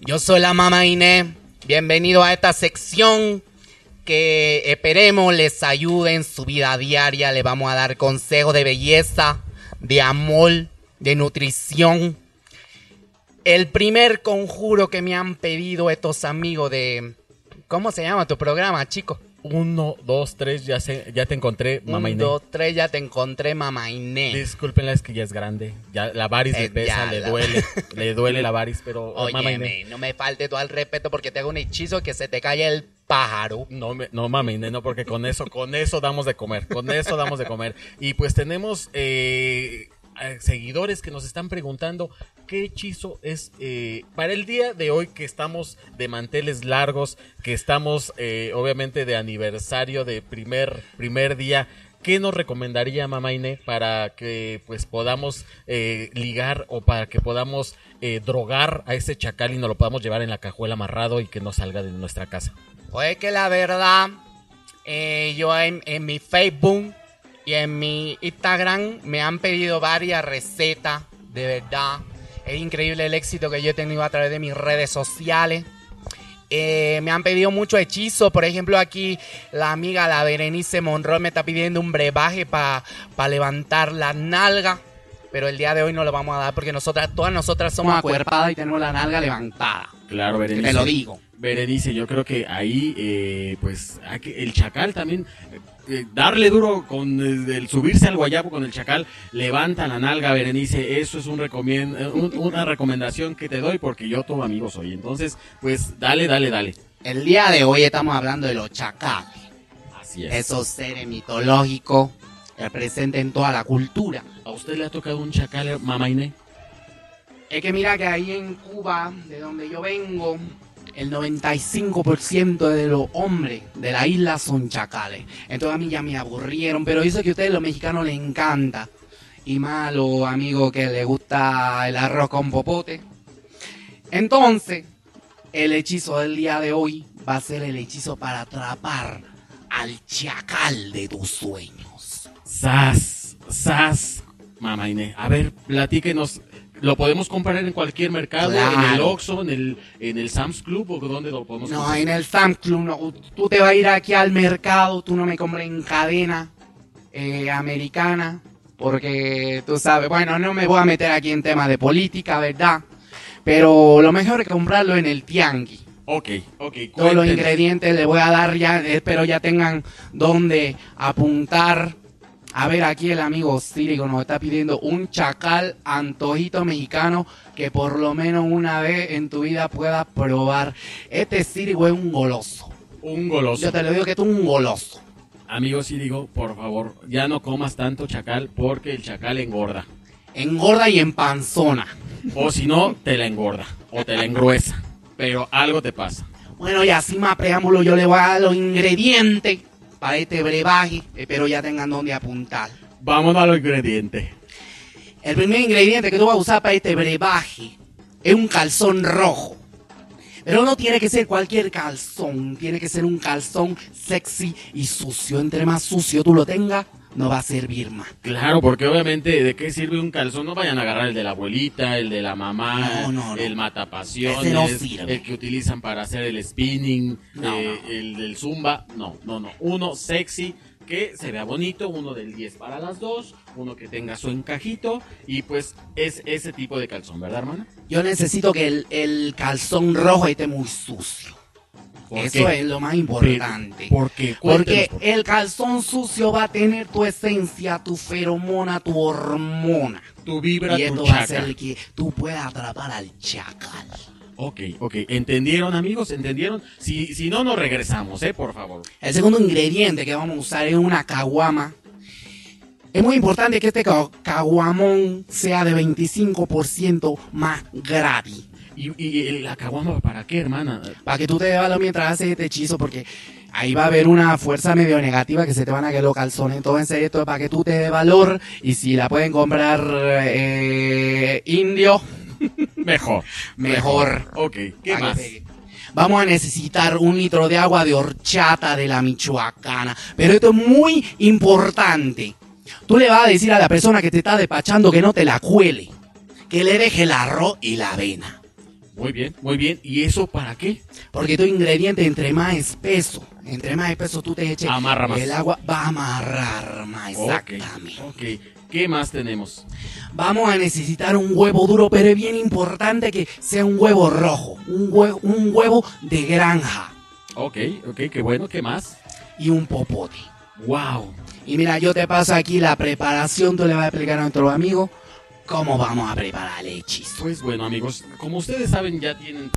Yo soy la mamá Inés. Bienvenido a esta sección que esperemos les ayude en su vida diaria. Le vamos a dar consejos de belleza, de amor, de nutrición. El primer conjuro que me han pedido estos amigos de... ¿Cómo se llama tu programa, chicos? Uno, dos, tres, ya, se, ya te encontré, mamá Un, Inés. dos, tres, ya te encontré, mamá Inés. Discúlpenla, es que ya es grande. Ya la varis Eh, le pesa, ya, le la- duele. le duele la varis, pero mamá Inés. Óyeme, no me falte todo el respeto porque te hago un hechizo que se te cae el pájaro. No, me- no mami, no, porque con eso, con eso damos de comer, con eso damos de comer. Y pues tenemos eh, eh, seguidores que nos están preguntando qué hechizo es eh, para el día de hoy que estamos de manteles largos, que estamos eh, obviamente de aniversario de primer, primer día. ¿Qué nos recomendaría Mamá Inés para que pues podamos eh, ligar o para que podamos eh, drogar a ese chacal y nos lo podamos llevar en la cajuela amarrado y que no salga de nuestra casa? Pues que la verdad, yo en, en mi Facebook y en mi Instagram me han pedido varias recetas, de verdad. Es increíble el éxito que yo he tenido a través de mis redes sociales. Eh, me han pedido mucho hechizo, por ejemplo aquí la amiga la Berenice Monroe me está pidiendo un brebaje para levantar la nalga, pero el día de hoy no lo vamos a dar porque nosotras, todas nosotras somos acuerpadas y tenemos la nalga levantada. Claro, Berenice. Te lo digo. Berenice, yo creo que ahí, eh, pues, el chacal también, eh, darle duro con el, el subirse al guayabo con el chacal, levanta la nalga, Berenice, eso es un recomien- eh, un- una recomendación que te doy porque yo tu amigo soy. Entonces, pues, dale, dale, dale. El día de hoy estamos hablando de los chacales. Así es. Esos seres mitológicos que presentes en toda la cultura. ¿A usted le ha tocado un chacal, mamá Inés? Es que mira que ahí en Cuba, de donde yo vengo, el 95% de los hombres de la isla son chacales. Entonces a mí ya me aburrieron, pero dice que a ustedes los mexicanos les encanta. Y más a los amigos que les gusta el arroz con popote. Entonces, el hechizo del día de hoy va a ser el hechizo para atrapar al chacal de tus sueños. Sas, sas, mamá Inés. A ver, platíquenos. ¿Lo podemos comprar en cualquier mercado? ¿En el. Oxxo? ¿En el, en el Sam's Club? ¿O dónde lo podemos No, comprar? en el Sam's Club no. Tú te vas a ir aquí al mercado, tú no me compras en cadena eh, americana, porque tú sabes, bueno, no me voy a meter aquí en temas de política, ¿verdad? Pero lo mejor es comprarlo en el tianguis. Ok, ok. Todos los cuéntenos. ingredientes les voy a dar ya, espero ya tengan donde apuntar. A ver, aquí el amigo Círico nos está pidiendo un chacal antojito mexicano que por lo menos una vez en tu vida puedas probar. Este Círico es un goloso. Un goloso. Yo te lo digo que tú es un goloso. Amigo, sí digo, por favor, ya no comas tanto chacal porque el chacal engorda. Engorda y empanzona. O si no, te la engorda o te la engruesa. Pero algo te pasa. Bueno, y así más preámbulo, yo le voy a dar los ingredientes para este brebaje. Espero ya tengan donde apuntar. Vámonos a los ingredientes. El primer ingrediente que tú vas a usar para este brebaje es un calzón rojo. Pero no tiene que ser cualquier calzón, tiene que ser un calzón sexy y sucio. Entre más sucio tú lo tengas, no va a servir más. Claro, porque obviamente, ¿de qué sirve un calzón? No vayan a agarrar el de la abuelita, el de la mamá, No, no, no. el matapasiones, el que utilizan para hacer el spinning, eh, el del zumba. No, no, no. Uno sexy, que se vea bonito, uno del 10 para las dos, uno que tenga su encajito, y pues es ese tipo de calzón, ¿verdad, hermana? Yo necesito que el, el calzón rojo esté muy sucio. ¿Por Eso qué? es lo más importante. ¿Por qué? Porque por el calzón sucio va a tener tu esencia, tu feromona, tu hormona. Tu vibra, y tu esto va a hacer que tú puedas atrapar al chacal. Ok, ok. ¿Entendieron, amigos? ¿Entendieron? Si, si no, nos regresamos, ¿eh? Por favor. El segundo ingrediente que vamos a usar es una caguama. Es muy importante que este ca- caguamón sea de 25% más gratis. ¿Y, y la caguama para qué, hermana? Para que tú te bebas mientras haces este hechizo, porque ahí va a haber una fuerza medio negativa que se te van a quedar los calzones. Entonces esto es para que tú te dé valor y si la pueden comprar eh, indio, Mejor. mejor. Ok, ¿qué Pa' más? Vamos a necesitar un litro de agua de horchata de la Michoacana. Pero esto es muy importante. Tú le vas a decir a la persona que te está despachando que no te la cuele. Que le deje el arroz y la avena. Muy bien, muy bien. ¿Y eso para qué? Porque tu ingrediente, entre más espeso, entre más espeso tú te eches, Amarra más. el agua va a amarrar más. Exactamente. ok. ¿Qué más tenemos? Vamos a necesitar un huevo duro, pero es bien importante que sea un huevo rojo. Un huevo, un huevo de granja. Ok, ok, qué bueno. ¿Qué más? Y un popote. Wow. Y mira, yo te paso aquí la preparación, tú le vas a explicar a nuestros amigos cómo vamos a preparar el hechizo. Pues bueno, amigos, como ustedes saben, ya tienen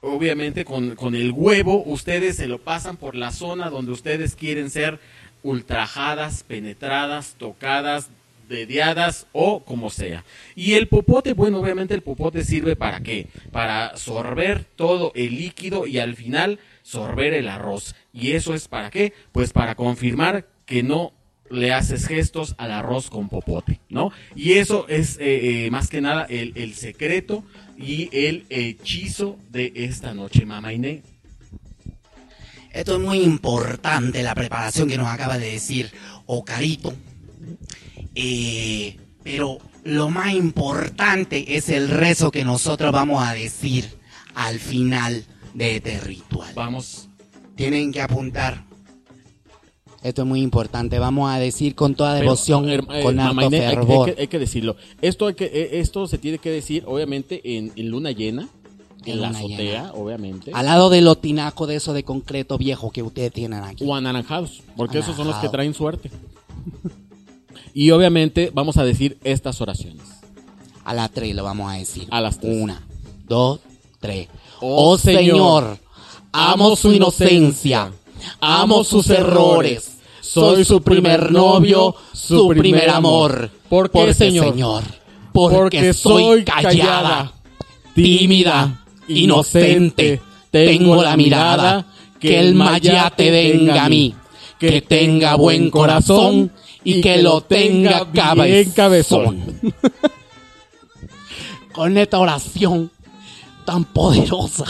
obviamente con, con el huevo ustedes se lo pasan por la zona donde ustedes quieren ser ultrajadas, penetradas, tocadas, dediadas o como sea. Y el popote, bueno, obviamente el popote sirve para qué? Para sorber todo el líquido y al final sorber el arroz. ¿Y eso es para qué? Pues para confirmar que no le haces gestos al arroz con popote, ¿no? Y eso es eh, eh, más que nada el, el secreto y el hechizo de esta noche, mamá Inés. Esto es muy importante, la preparación que nos acaba de decir Ocarito. Eh, pero lo más importante es el rezo que nosotros vamos a decir al final de este ritual. Vamos. Tienen que apuntar. Esto es muy importante. Vamos a decir con toda devoción, Pero, eh, con mamá alto hay- fervor. Hay, que, hay que decirlo. Esto, hay que, eh, esto se tiene que decir, obviamente, en, en luna llena, en, En la azotea, llena. obviamente. Al lado de los tinacos de eso de concreto viejo que ustedes tienen aquí. O anaranjados, porque esos son los que traen suerte. y obviamente vamos a decir estas oraciones. A las tres lo vamos a decir. A las tres. Una, dos, tres. Oh, Oh Señor, amo su inocencia, amo sus errores. Soy su primer novio, su primer amor. ¿Por qué, Señor? Señor, porque soy callada, tímida, inocente. Tengo la mirada, que el mayate venga a mí, que tenga buen corazón y que lo tenga cabezón. Con esta oración tan poderosa,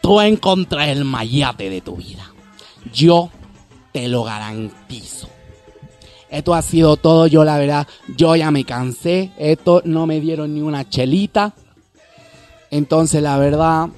tú encontrar el mayate de tu vida. Yo te lo garantizo. Esto ha sido todo, yo la verdad, yo ya me cansé, esto no me dieron ni una chelita. Entonces la verdad,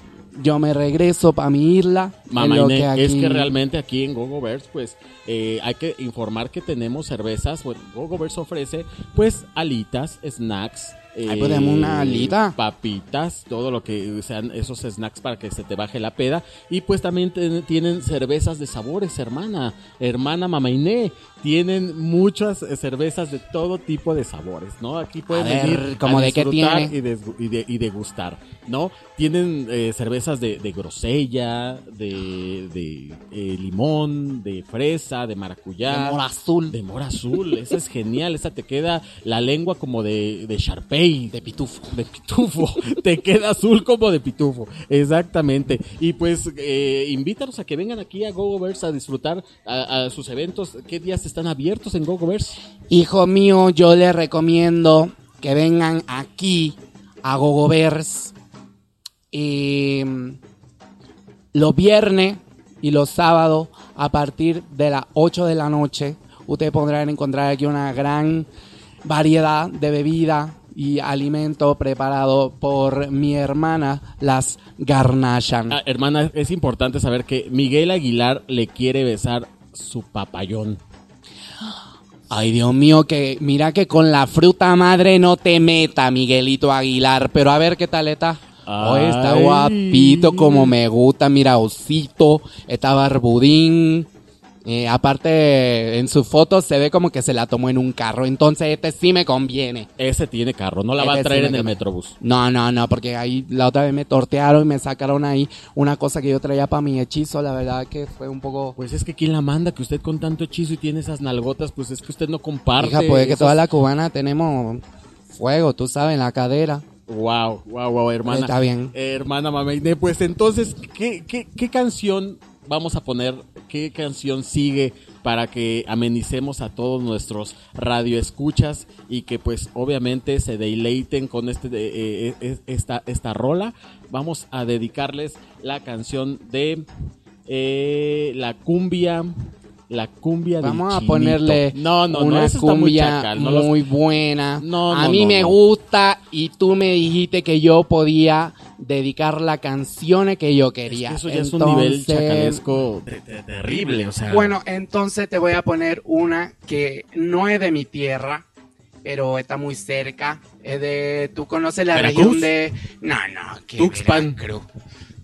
yo me regreso para mi isla. Mamá Inés, es aquí- que realmente aquí en Gogo Verse, pues eh, hay que informar que tenemos cervezas. Bueno, Gogo Verse ofrece, pues, alitas, snacks. Ahí eh, podemos una alita. Papitas, todo lo que sean esos snacks para que se te baje la peda. Y pues también ten- tienen cervezas de sabores, hermana. Hermana Mamá Inés. Tienen muchas eh, cervezas de todo tipo de sabores, ¿no? Aquí pueden ver, venir ¿cómo a de qué disfrutar tiene? y, de- y degustar, ¿no? Tienen eh, cervezas de, de grosella, de, de, eh, limón, de fresa, de maracuyá. De mora azul. De mora azul, esa es genial, esa te queda la lengua como de, de Sharpei. De pitufo. De pitufo, te queda azul como de pitufo, exactamente. Y pues eh, invítanos a que vengan aquí a GoGoverse a disfrutar a, a sus eventos. ¿Qué días están abiertos en GoGoverse? Hijo mío, yo les recomiendo que vengan aquí a Gogovers y mm, los viernes y los sábados a partir de las 8 de la noche. Ustedes podrán encontrar aquí una gran variedad de bebidas y alimento preparado por mi hermana, las garnachan. Ah, hermana, es importante saber que Miguel Aguilar le quiere besar su papayón. Ay, Dios mío, que mira que con la fruta madre no te meta, Miguelito Aguilar. Pero a ver qué tal está. Oh, está Ay. guapito como me gusta, mira, osito, está barbudín. Eh, aparte, en su foto se ve como que se la tomó en un carro. Entonces, este sí me conviene. Ese tiene carro, no la va a Este traer en el conviene. Metrobús. No, no, no, porque ahí la otra vez me tortearon y me sacaron ahí una cosa que yo traía para mi hechizo. La verdad que fue un poco. Pues es que quién la manda, que usted con tanto hechizo y tiene esas nalgotas, pues es que usted no comparte. Hija, pues es que toda la cubana tenemos fuego, tú sabes, en la cadera. Wow, wow, wow, hermana. Está bien. Eh, hermana Mameyne, pues entonces, ¿qué, qué, qué canción vamos a poner? ¿Qué canción sigue para que amenicemos a todos nuestros radioescuchas y que pues obviamente se deleiten con este eh, eh, esta, esta rola? Vamos a dedicarles la canción de eh, la cumbia. La cumbia del Vamos a ponerle no, no, una muy cumbia chacal, no los- muy buena. No, a mí no, me no. gusta y tú me dijiste que yo podía dedicar las canciones que yo quería. Eso ya es un nivel chacalesco te- te- terrible, o sea. Bueno, entonces te voy a poner una que no es de mi tierra, pero está muy cerca. Es de. ¿Tú conoces la ¿Veracruz? región de.? No, no, que Tuxpan. Veracruz.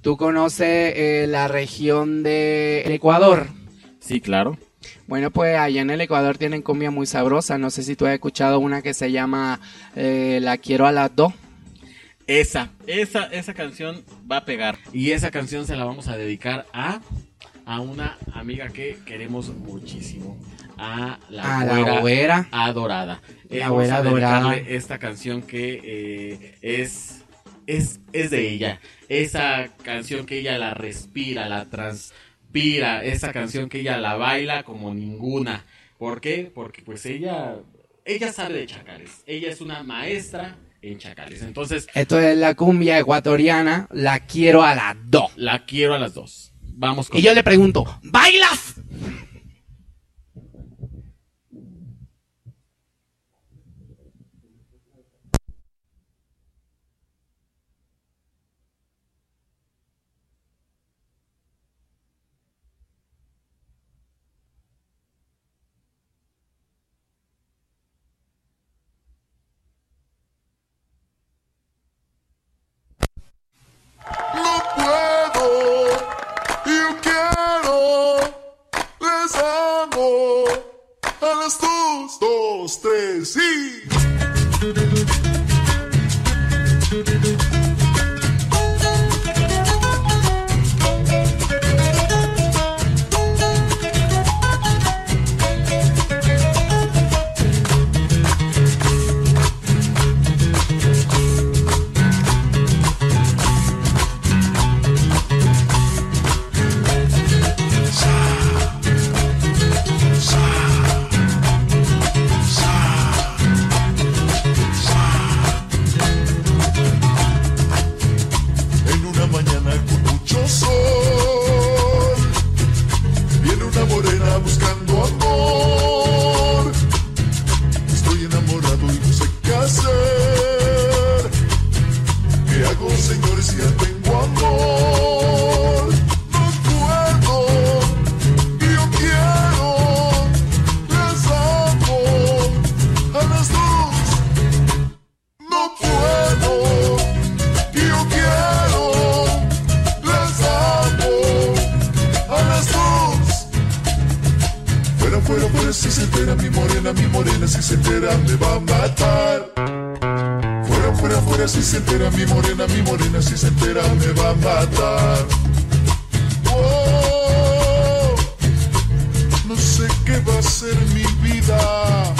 ¿Tú conoces eh, la región de Ecuador? Sí, claro. Bueno, pues allá en el Ecuador tienen cumbia muy sabrosa. No sé si tú has escuchado una que se llama eh, La quiero a las dos. Esa, esa, esa canción va a pegar. Y esa canción se la vamos a dedicar a, a una amiga que queremos muchísimo. A la, A la güera. adorada. Eh, La vamos güera a dedicarle adorada. esta canción que eh, es, es, es de ella. Esa canción que ella la respira, la transpira. Esa canción que ella la baila como ninguna. ¿Por qué? Porque pues ella, ella sabe de chacales. Ella es una maestra en chacales. Entonces, Esto es la cumbia ecuatoriana. La quiero a las dos. la quiero a las dos. Vamos con Y yo le pregunto, ¿bailas? Dos, tres, sí. Si se entera mi morena, mi morena, si se entera me va a matar. Fuera, fuera, fuera, si se entera mi morena, mi morena, si se entera me va a matar. Oh, no sé qué va a ser mi vida.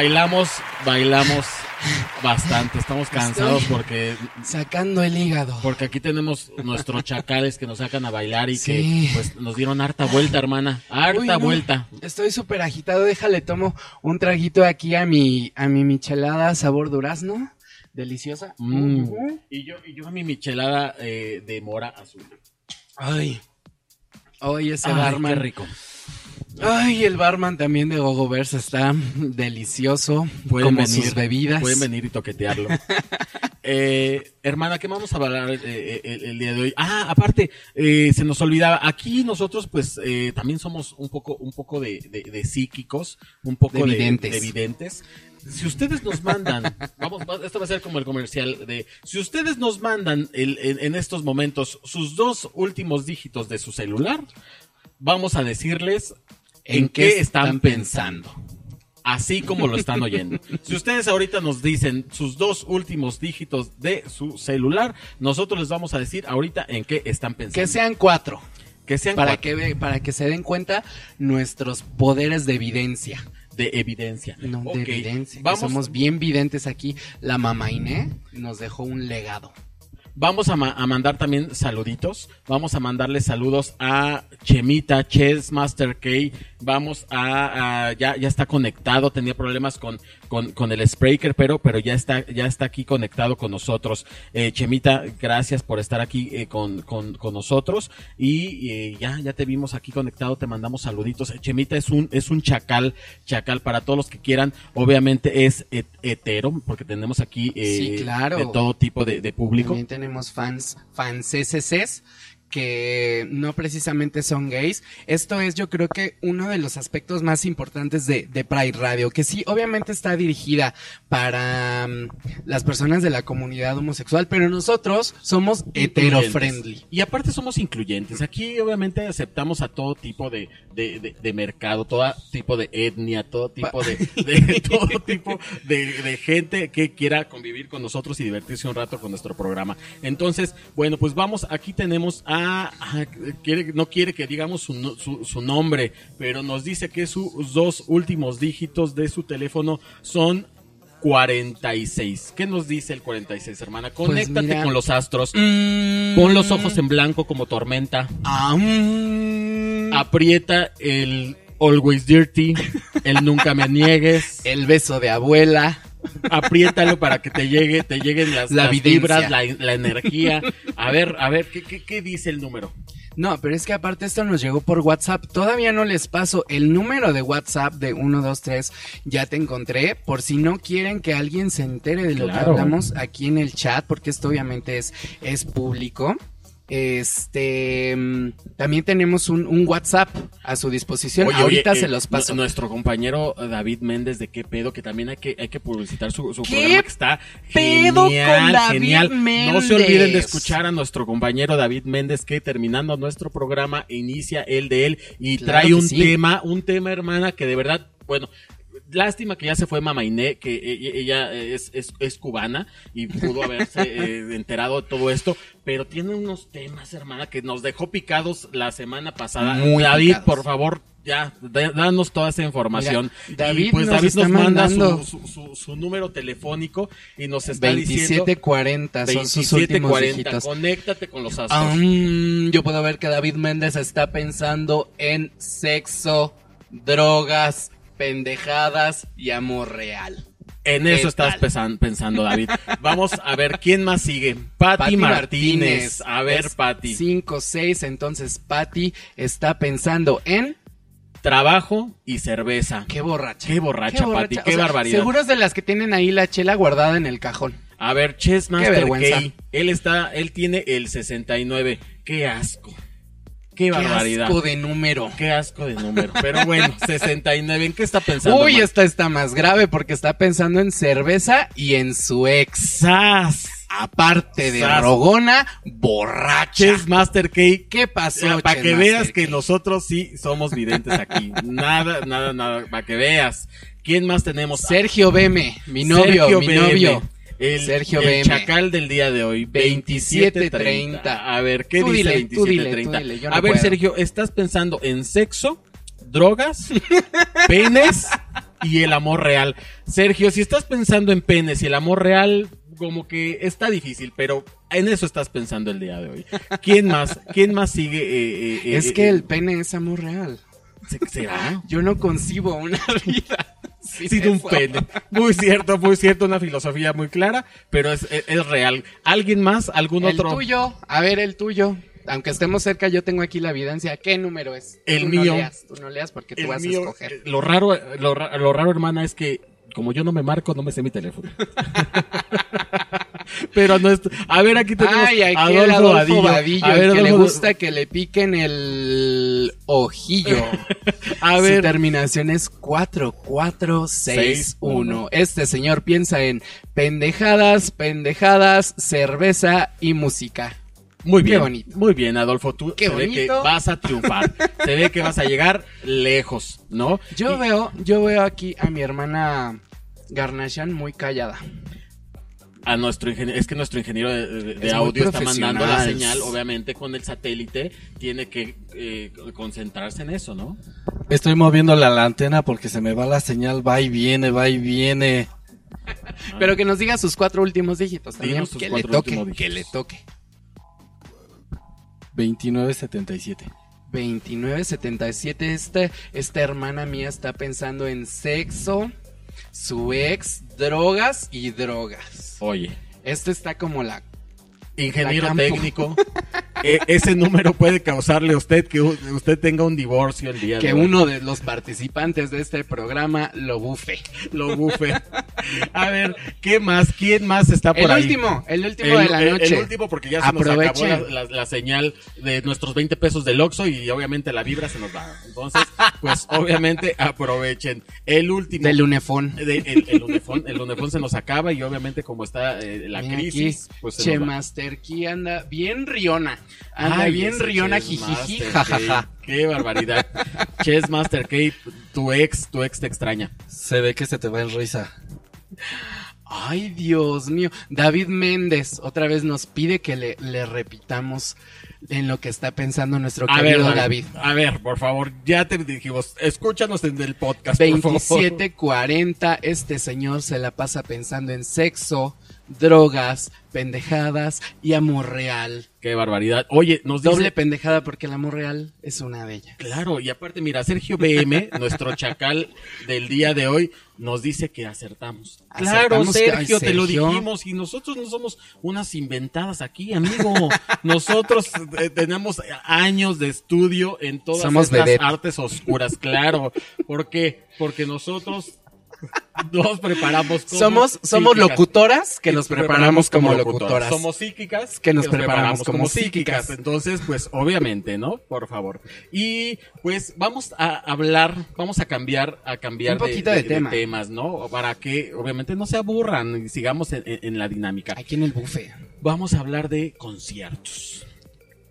Bailamos, bailamos bastante. Estamos cansados Estoy porque Sacando el hígado. porque aquí tenemos nuestros chacales que nos sacan a bailar y Sí. que pues nos dieron harta vuelta, hermana. Harta Uy, no, vuelta. Estoy súper agitado. Déjale, tomo un traguito aquí a mi, a mi michelada sabor durazno. Deliciosa. Mm. Y yo, y yo a mi michelada eh, de mora azul. Ay. Ay, ese Ay, barman. qué rico. Ay, el barman también de Gogo Verse está delicioso. Pueden como venir, sus bebidas. Pueden venir y toquetearlo. Eh, hermana, ¿qué vamos a hablar eh, eh, el, el día de hoy? Ah, aparte, eh, se nos olvidaba, aquí nosotros pues también somos un poco, un poco de, de- de psíquicos, un poco De de, videntes. de videntes. Si ustedes nos mandan, vamos, va- esto va a ser como el comercial de, si ustedes nos mandan el- en, en estos momentos sus dos últimos dígitos de su celular, vamos a decirles en, qué, están, pensando. Así como lo están oyendo. Si ustedes ahorita nos dicen sus dos últimos dígitos de su celular, nosotros les vamos a decir ahorita en qué están pensando. Que sean cuatro. Que sean para cuatro. que para que se den cuenta nuestros poderes de evidencia. De evidencia. No, de evidencia. que Vamos, somos bien videntes aquí. La mamá Iné nos dejó un legado. Vamos a, ma- a mandar también saluditos. Vamos a mandarle saludos a Chemita, Chess Master K. Vamos a, a- ya, ya está conectado. Tenía problemas con, con, con el Spreaker, pero, pero ya está, ya está aquí conectado con nosotros. Eh, Chemita, gracias por estar aquí eh, con, con, con nosotros. Y eh, ya, ya te vimos aquí conectado. Te mandamos saluditos. Chemita es un, es un chacal, chacal para todos los que quieran. Obviamente es het- hetero, porque tenemos aquí eh, Sí, claro. de todo tipo de, de público. También tenemos fans, fans SSs que no precisamente son gays. Esto es yo creo que uno de los aspectos más importantes de, de Pride Radio, que sí, obviamente está dirigida para mm, las personas de la comunidad homosexual, pero nosotros somos hetero-friendly. Y aparte somos incluyentes. Aquí obviamente aceptamos a todo tipo de, de, de- de mercado, todo tipo de etnia, todo tipo de, de- todo tipo de, de gente que quiera convivir con nosotros y divertirse un rato con nuestro programa. Entonces, bueno, pues vamos, aquí tenemos a, a- quiere, no quiere que digamos su, no- su, su nombre, pero nos dice que sus dos últimos dígitos de su teléfono son 46. ¿Qué nos dice el 46, hermana? Pues Conéctate con los astros. Mm. Pon los ojos en blanco como tormenta. Ah, mm. Aprieta el Always Dirty, el Nunca Me Niegues. El beso de abuela. Apriétalo para que te llegue, te lleguen las, La las evidencia. vibras, la, la energía. A ver, a ver, ¿qué, qué, qué dice el número? No, pero es que aparte esto nos llegó por WhatsApp. Todavía no les paso el número de WhatsApp de 123. Ya te encontré. Por si no quieren que alguien se entere de lo que hablamos aquí en el chat, porque esto obviamente es, es público. Este también tenemos un, un WhatsApp a su disposición. Oye, Ahorita oye, se eh, los paso. nu- Nuestro compañero David Méndez de qué pedo, que también hay que, hay que publicitar su, su ¿Qué programa que está pedo genial, con David genial. No se olviden de escuchar a nuestro compañero David Méndez que terminando nuestro programa inicia el de él y Claro trae un sí. tema, un tema hermana que de verdad, bueno, Lástima que ya se fue Mamainé, que e- ella es, es, es cubana y pudo haberse eh, enterado de todo esto, pero tiene unos temas, hermana, que nos dejó picados la semana pasada. Muy David, picados. por favor, ya, da- danos toda esa información. Mira, David y pues nos David nos manda su, su, su- su número telefónico y nos está diciendo 2740 son sus últimos 2740. dígitos. Conéctate con los astros. Mm, yo puedo ver que David Méndez está pensando en sexo, drogas, pendejadas y amor real. En ¿Qué eso estás pesan- pensando, David. Vamos a ver quién más sigue. Patti Martínez. A ver, Patti. 5, 6, entonces Patti está pensando en... Trabajo y cerveza. Qué borracha. Qué borracha, Pati. O Qué sea, barbaridad. Seguro es de las que tienen ahí la chela guardada en el cajón. A ver, Chess Qué Master vergüenza. K. Él está, él tiene el 69. Qué asco. Qué Qué barbaridad. asco de número. Qué asco de número. Pero bueno, 69. ¿En qué está pensando? Uy, esta está más grave porque está pensando en cerveza y en su ex. ¡Sas! Aparte de Sas. rogona, borracha. Chess Master K. ¿Qué pasó? Para que veas que nosotros sí somos videntes aquí. Nada, nada, nada. Para que veas. ¿Quién más tenemos? Sergio Beme, mi novio, Sergio mi BM, novio. El, Sergio el BM. chacal del día de hoy, 2730. 2730. A ver, ¿qué Tú dice dile, tú dile, 2730? tú dile, yo no A ver, puedo. Sergio, ¿estás pensando en sexo, drogas, penes y el amor real? Sergio, si estás pensando en penes y el amor real, como que está difícil, pero en eso estás pensando el día de hoy. ¿Quién más? ¿Quién más sigue? eh, eh, Es eh, que eh, el pene es amor real. ¿Será? Yo no concibo una vida sin, sin un pene. Muy cierto, muy cierto, una filosofía muy clara, pero es, es- es real. ¿Alguien más? ¿Algún El otro? tuyo, a ver el tuyo. Aunque estemos cerca, yo tengo aquí la evidencia. ¿Qué número es? El Tú mío. No leas, tú no leas porque tú El vas mío, a escoger. eh, Lo raro, lo, lo raro, hermana, es que como yo no me marco, no me sé mi teléfono. Pero no es... A ver, aquí tenemos Ay, aquí Adolfo, el Adolfo Vadillo. Vadillo, A ver, el que le gusta que le piquen el ojillo. A Su ver. terminación es 4461. Este señor piensa en pendejadas, pendejadas, cerveza y música. Muy Qué bien, bonito. muy bien, Adolfo. Tú Qué se ve que vas a triunfar. se ve que vas a llegar lejos, ¿no? Yo veo, yo veo aquí a mi hermana Garnashan muy callada. A nuestro ingeniero, es que nuestro ingeniero de, Es audio está mandando la señal, obviamente con el satélite, tiene que eh, concentrarse en eso, ¿no? Estoy moviendo la, la antena porque se me va la señal, va y viene, va y viene. Pero que nos diga sus cuatro últimos dígitos también. Que le toque, últimos que le toque. 2977. 2977. Este, esta hermana mía está pensando en sexo, su ex, drogas y drogas. Oye. Esto está como la. Ingeniero técnico, e- ese número puede causarle a usted que usted tenga un divorcio el día Que de hoy. uno de los participantes de este programa lo bufe. Lo bufe. A ver, ¿qué más? ¿Quién más está por El ahí? último, el último de la el- noche. El último porque ya se nos acabó la, la- la señal de nuestros 20 pesos del Oxxo y obviamente la vibra se nos va. Entonces, pues obviamente aprovechen. El último. Del Unefón. De- el, el Unefón. El Unefón se nos acaba y obviamente como está eh, la Mira crisis, aquí, pues se Che nos va. Master Key anda bien riona. Anda Ay, bien riona, jijiji, jajaja. Qué barbaridad. Chess Master K, tu ex, tu ex te extraña. Se ve que se te va en risa. Ay, Dios mío. David Méndez otra vez nos pide que le, le repitamos en lo que está pensando nuestro A querido David, David. A ver, por favor, ya te dijimos, escúchanos en el podcast, por favor. 2740, este señor se la pasa pensando en sexo, drogas, pendejadas y amor real. Qué barbaridad. Oye, nos dice... Doble pendejada porque el amor real es una de ellas. Claro, y aparte, mira, Sergio BM, nuestro chacal del día de hoy, nos dice que acertamos. Claro, Acertamos que- Sergio, te lo dijimos, y nosotros no somos unas inventadas aquí, amigo. Nosotros eh, tenemos años de estudio en todas vedette. artes oscuras, claro. ¿Por qué? Porque nosotros nos preparamos como Somos, somos psíquicas. locutoras que nos preparamos como locutoras. Somos psíquicas que nos preparamos como psíquicas. Entonces, pues obviamente, ¿no? Por favor. Y pues vamos a hablar, vamos a cambiar, a cambiar Un poquito de tema. temas, ¿no? Para que obviamente no se aburran y sigamos en, en- en la dinámica. Aquí en el buffet. Vamos a hablar de conciertos.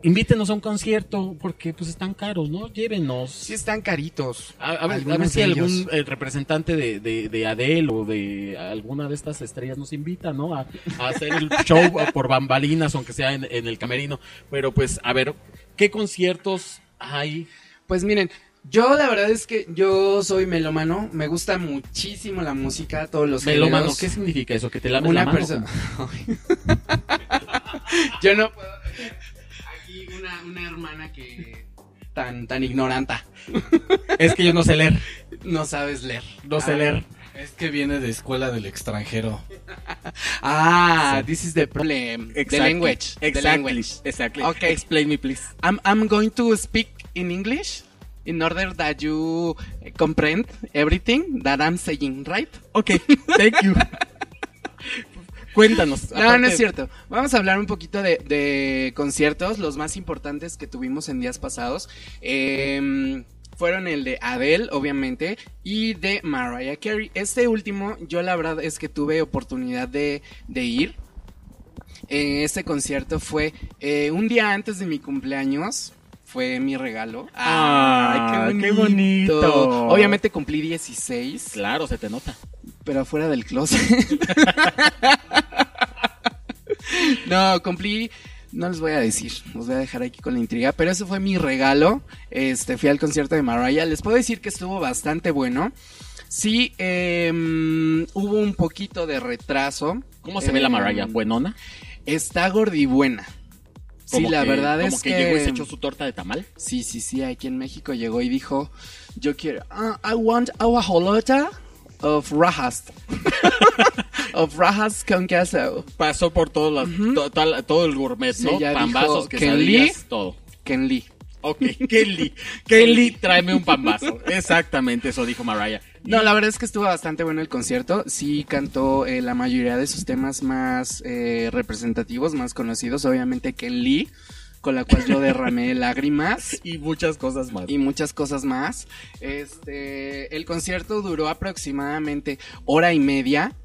Invítenos a un concierto porque pues están caros, ¿no? Llévenos. Sí están caritos. A, a ver, a ver si algún eh, representante de, de, de Adele o de alguna de estas estrellas nos invita, ¿no? A, a hacer el show por bambalinas, aunque sea en, en el camerino. Pero pues, a ver, ¿qué conciertos hay? Pues miren, yo la verdad es que yo soy melómano, me gusta muchísimo la música, todos los Melómano. ¿qué significa eso? ¿Que te lames Una la mano? persona. yo no puedo una, hermana que tan tan ignoranta. Es que yo no sé leer. No sabes leer. No sé Ah, leer. Es que viene de escuela del extranjero. Ah, this is the problem. The Exactly. language. The Exactly. language. Exactly. Okay. Explain me, please. I'm, I'm going to speak in English in order that you comprehend everything that I'm saying, right? Okay, thank you. Cuéntanos. No, no es cierto. Vamos a hablar un poquito de, de conciertos, los más importantes que tuvimos en días pasados. Em, fueron el de Adele, obviamente, y de Mariah Carey. Este último, yo la verdad es que tuve oportunidad de, de ir. Eh, este concierto fue eh, un día antes de mi cumpleaños. Fue mi regalo. Ah, qué bonito. Obviamente cumplí 16. Claro, se te nota. Pero afuera del closet. no, cumplí. No les voy a decir, los voy a dejar aquí con la intriga, pero ese fue mi regalo. Este, fui al concierto de Mariah. Les puedo decir que estuvo bastante bueno. Sí, em, hubo un poquito de retraso. ¿Cómo se ve la Em, Mariah? ¿Buenona? Está gordibuena. Sí, Como la que- verdad como es que que... llegó y se echó su torta de tamal. Sí, sí, sí, aquí en México llegó y dijo, yo quiero, ah, I want a guajolota of rajas. of rajas con queso. Pasó por todo, la- to- tal- todo el gourmet, ¿no? Pambazos, quesadillas, todo. Ken Lee. Ok, Kelly. Kelly, tráeme un pambazo. Exactamente, eso dijo Mariah. No, la verdad es que estuvo bastante bueno el concierto. Sí cantó eh, la mayoría de sus temas más eh, representativos, más conocidos. Obviamente Ken Lee, con la cual yo derramé lágrimas. Y muchas cosas más. Y muchas cosas más. Este, el concierto duró aproximadamente hora y media.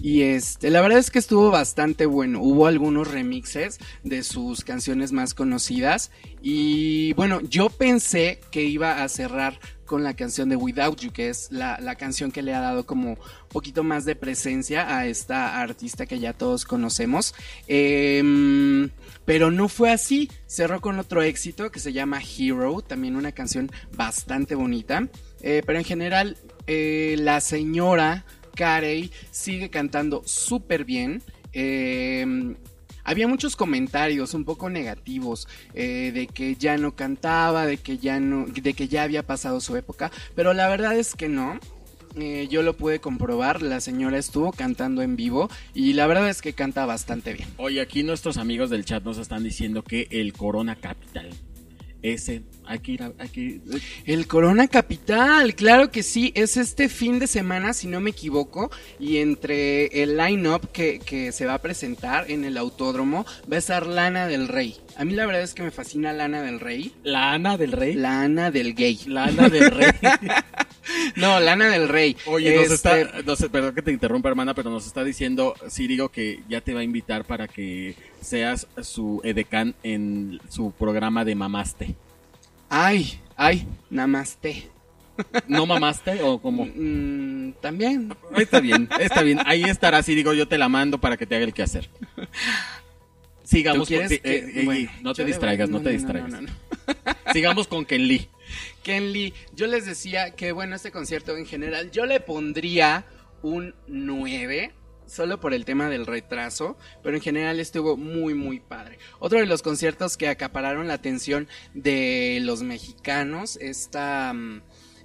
Y este, la verdad es que estuvo bastante bueno. Hubo algunos remixes de sus canciones más conocidas. Y bueno, yo pensé que iba a cerrar con la canción de Without You, que es la, la canción que le ha dado como un poquito más de presencia a esta artista que ya todos conocemos. Em, pero no fue así. Cerró con otro éxito que se llama Hero, también una canción bastante bonita. Eh, pero en general, eh, la señora Carey sigue cantando súper bien. Eh, había muchos comentarios un poco negativos eh, de que ya no cantaba, de que ya no, de que ya había pasado su época, pero la verdad es que no. Eh, yo lo pude comprobar, la señora estuvo cantando en vivo y la verdad es que canta bastante bien. Oye, aquí nuestros amigos del chat nos están diciendo que el Corona Capital, ese, hay que ir a... Hay que, El Corona Capital, claro que sí, es este fin de semana, si no me equivoco, y entre el line-up que, que se va a presentar en el autódromo va a estar Lana del Rey. A mí la verdad es que me fascina Lana del Rey. ¿La Ana del Rey? La Ana del Gay. La Ana del Rey. no, Lana del Rey. Oye, nos Este, está, no sé, perdón que te interrumpa, hermana, pero nos está diciendo Sirigo que ya te va a invitar para que seas su edecán en su programa de Mamaste. Ay, ay, namaste. ¿No mamaste o como? Mm, También. Está bien, está bien. Ahí estará Sirigo, yo te la mando para que te haga el quehacer. Sigamos ¿Tú quieres con- que- eh, eh, bueno, no te voy- distraigas, no, no, te distraigas. no, Sigamos con Ken Lee. Ken Lee, yo les decía que bueno, este concierto en general, yo le pondría un 9, solo por el tema del retraso, pero en general estuvo muy, muy padre. Otro de los conciertos que acapararon la atención de los mexicanos esta, mm,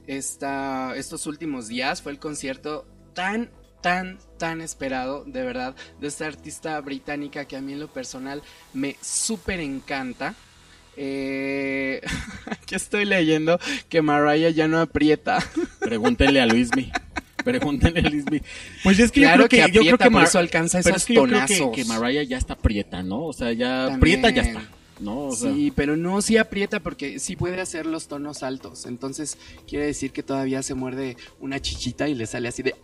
esta, estos últimos días fue el concierto tan tan, tan esperado, de verdad, de esta artista británica que a mí en lo personal me súper encanta. Eh, aquí estoy leyendo que Mariah ya no aprieta. Pregúntenle a Luismi. Pregúntenle a Luismi. Pues es que Claro yo creo que, que yo creo aprieta, por Mar- eso alcanza pero esos es que yo creo que- tonazos. que, Mariah ya está prieta, ¿no? O sea, ya También. prieta ya está. ¿no? O sea, Sí, pero no, sí aprieta porque sí puede hacer los tonos altos. Entonces quiere decir que todavía se muerde una chichita y le sale así de...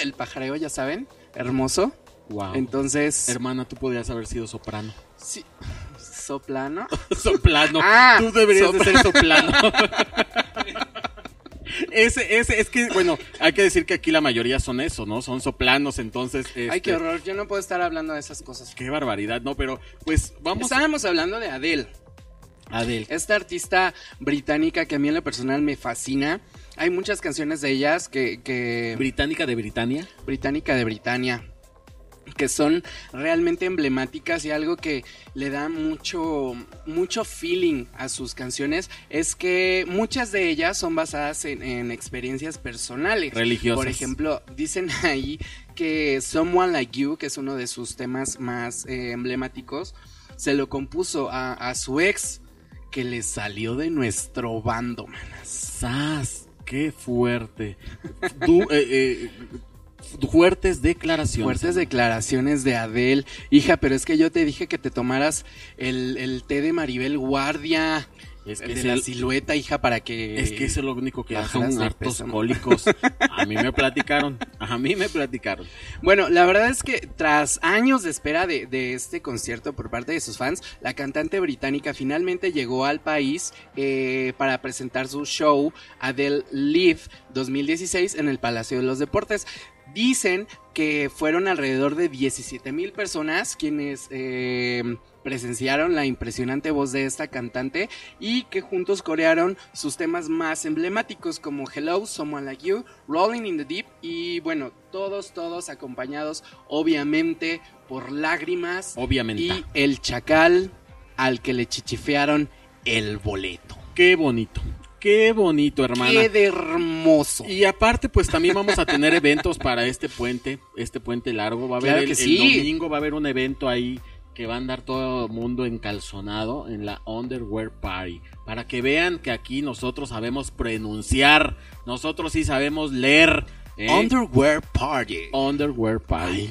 El pajareo, ya saben, hermoso. Wow. Entonces... Hermana, tú podrías haber sido soprano. Sí. Soplano. soplano. Ah, tú deberías de ser soplano. ese, ese, es que, bueno, hay que decir que aquí la mayoría son eso, ¿no? Son soplanos, entonces. Ay, este, qué horror. Yo no puedo estar hablando de esas cosas. Qué barbaridad, ¿no? Pero, pues, vamos. Estábamos hablando de Adele. Adele. Esta artista británica que a mí en lo personal me fascina. Hay muchas canciones de ellas que... que... Británica de Britania. Británica de Britania. Que son realmente emblemáticas y algo que le da mucho, mucho feeling a sus canciones es que muchas de ellas son basadas en, en experiencias personales. Religiosas. Por ejemplo, dicen ahí que Someone Like You, que es uno de sus temas más eh, emblemáticos, se lo compuso a, a su ex que le salió de nuestro bando, manas. ¡Sas! ¡Qué fuerte! Du- eh, eh, fuertes declaraciones. Fuertes declaraciones de Adele. Hija, pero es que yo te dije que te tomaras el, el té de Maribel Guardia. Es que el de la el- silueta, hija, para que... Es que eso es lo único que de hartos cólicos. A mí me platicaron. A mí me platicaron. Bueno, la verdad es que tras años de espera de, de este concierto por parte de sus fans, la cantante británica finalmente llegó al país eh, para presentar su show Adele Live 2016 en el Palacio de los Deportes. Dicen que fueron alrededor de 17 mil personas quienes eh, presenciaron la impresionante voz de esta cantante y que juntos corearon sus temas más emblemáticos como Hello, Someone Like You, Rolling in the Deep y bueno, todos, todos acompañados obviamente por lágrimas Obviamente. y el chacal al que le chichifearon el boleto. Qué bonito. Qué bonito, hermana. Qué de hermoso. Y aparte, pues también vamos a tener eventos para este puente, este puente largo. Va a haber Claro el, el domingo, va a haber un evento ahí que va a andar todo el mundo encalzonado en la Underwear Party. Para que vean que aquí nosotros sabemos pronunciar, nosotros sí sabemos leer. ¿Eh? Underwear Party. Underwear Party.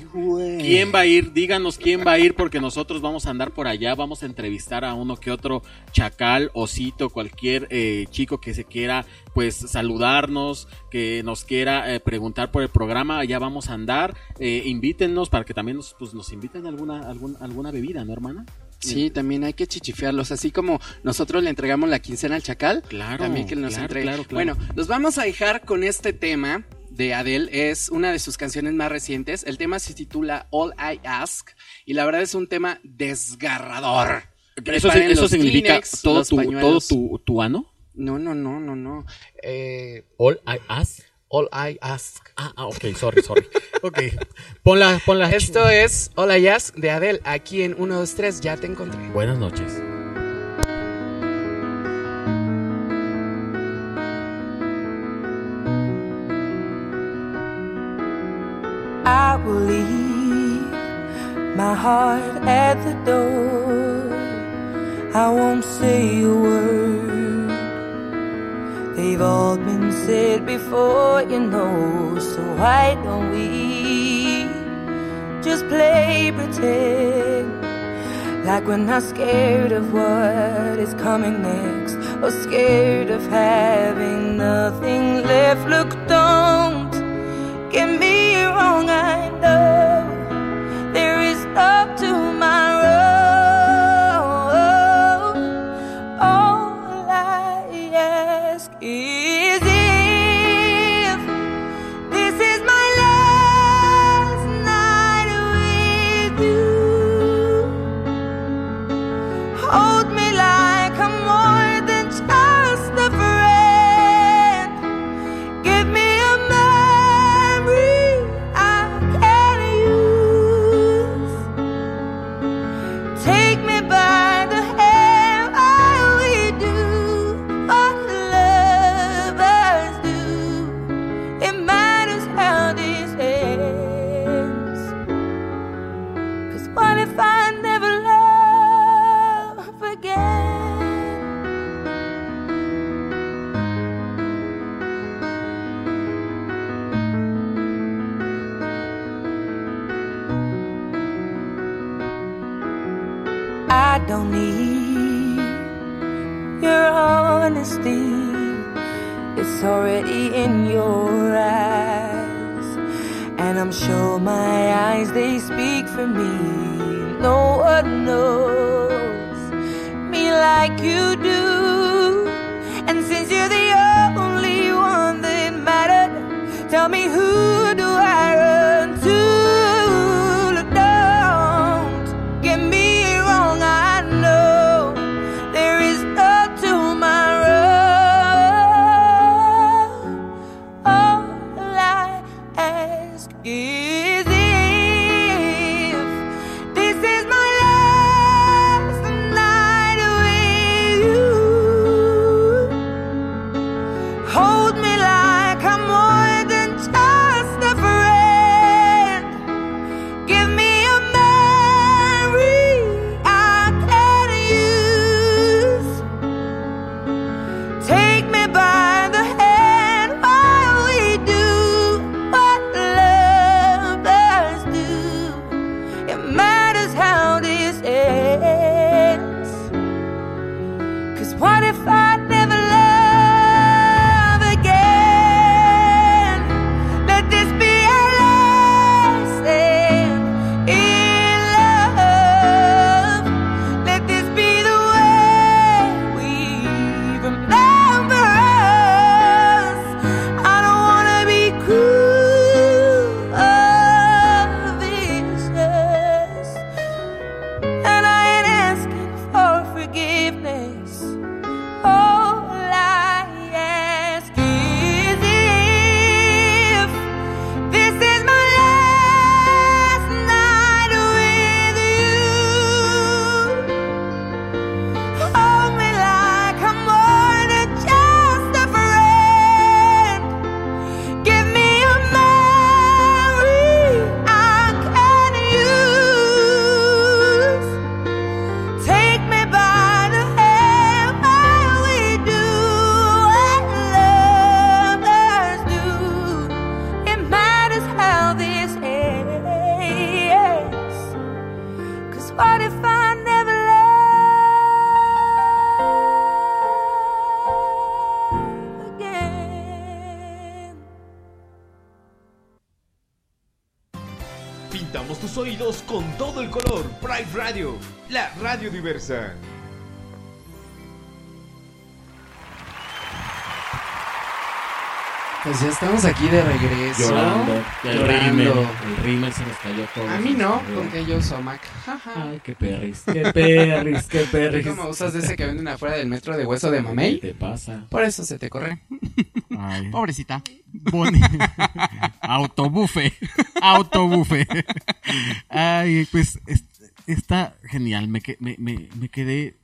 ¿Quién va a ir? Díganos quién va a ir porque nosotros vamos a andar por allá, vamos a entrevistar a uno que otro chacal, osito, cualquier eh, chico que se quiera pues saludarnos, que nos quiera eh, preguntar por el programa, allá vamos a andar, eh, invítennos para que también nos, pues, nos inviten a alguna, algún- alguna bebida, ¿no hermana? Sí, también hay que chichifearlos, así como nosotros le entregamos la quincena al chacal, Claro, también que nos claro, entregue. claro, claro. Bueno, los vamos a dejar con este tema de Adele, es una de sus canciones más recientes. El tema se titula All I Ask y la verdad es un tema desgarrador. Eso, eso significa Kleenex, todo tu, todo tu, tu ano. No, no, no, no, no. Eh, All I ask. All I Ask. Ah, ah, ok, sorry, sorry. ok, ponla, ponla. Esto es All I Ask de Adele, aquí en 1, 2, 3, ya te encontré. Buenas noches. I will leave my heart at the door. I won't say a word. They've all been said before, you know. So why don't we just play pretend? Like we're not scared of what is coming next, or scared of having nothing left. Look, don't get me wrong, I know there is no tomorrow. All I ask is don't need your honesty. It's already in your eyes. And I'm sure my eyes, they speak for me. No one knows me like you do. And since you're the only one that mattered, tell me who Tus oídos con todo el color. Pride Radio, la radio diversa. Pues ya estamos aquí de regreso. Llorando. El Llorando. rímel. El rímel se nos cayó todo. A mí no, con que yo somac. Ay, qué perris. Qué perris, qué perris. ¿Cómo usas de ese que venden afuera del metro de hueso de mamey? ¿Qué te pasa? Por eso se te corre. Ay. Pobrecita. Boni. Autobufe. Autobufe. Ay, pues es- está genial. Me, me, me, me quedé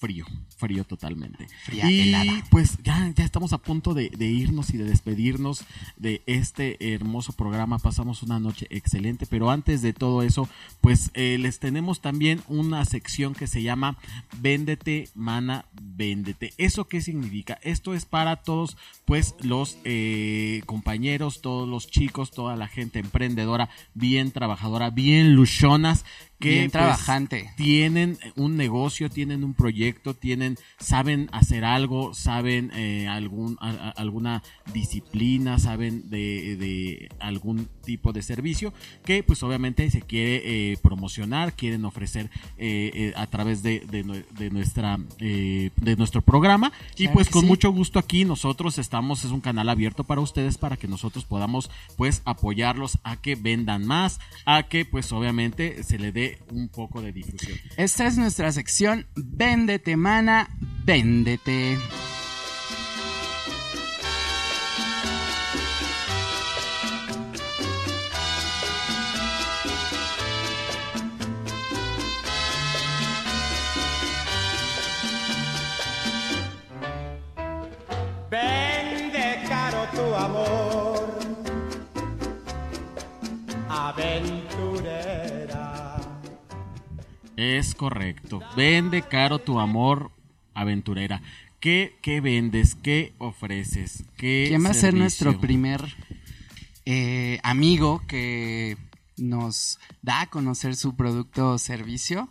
frío. Frío totalmente. Fría, y helada. pues ya, ya estamos a punto de, de irnos y de despedirnos de este hermoso programa. Pasamos una noche excelente, pero antes de todo eso, pues eh, les tenemos también una sección que se llama Véndete, mana, véndete. ¿Eso qué significa? Esto es para todos, pues, los eh, compañeros, todos los chicos, toda la gente emprendedora, bien trabajadora, bien luchonas, que Bien pues, trabajante. tienen un negocio, tienen un proyecto, tienen, saben hacer algo, saben eh, algún, alguna disciplina, saben de, de algún tipo de servicio que pues obviamente se quiere eh, promocionar, quieren ofrecer eh, eh, a través de, de nue- de nuestra de nuestro programa y Claro pues con sí. mucho gusto aquí nosotros estamos, es un canal abierto para ustedes para que nosotros podamos pues apoyarlos a que vendan más, a que pues obviamente se le dé un poco de difusión. Esta es nuestra sección Véndete, mana, véndete. Es correcto. Vende caro tu amor aventurera. ¿Qué, qué vendes? ¿Qué ofreces? ¿Qué ¿Quién va a ser nuestro primer eh, amigo que nos da a conocer su producto o servicio?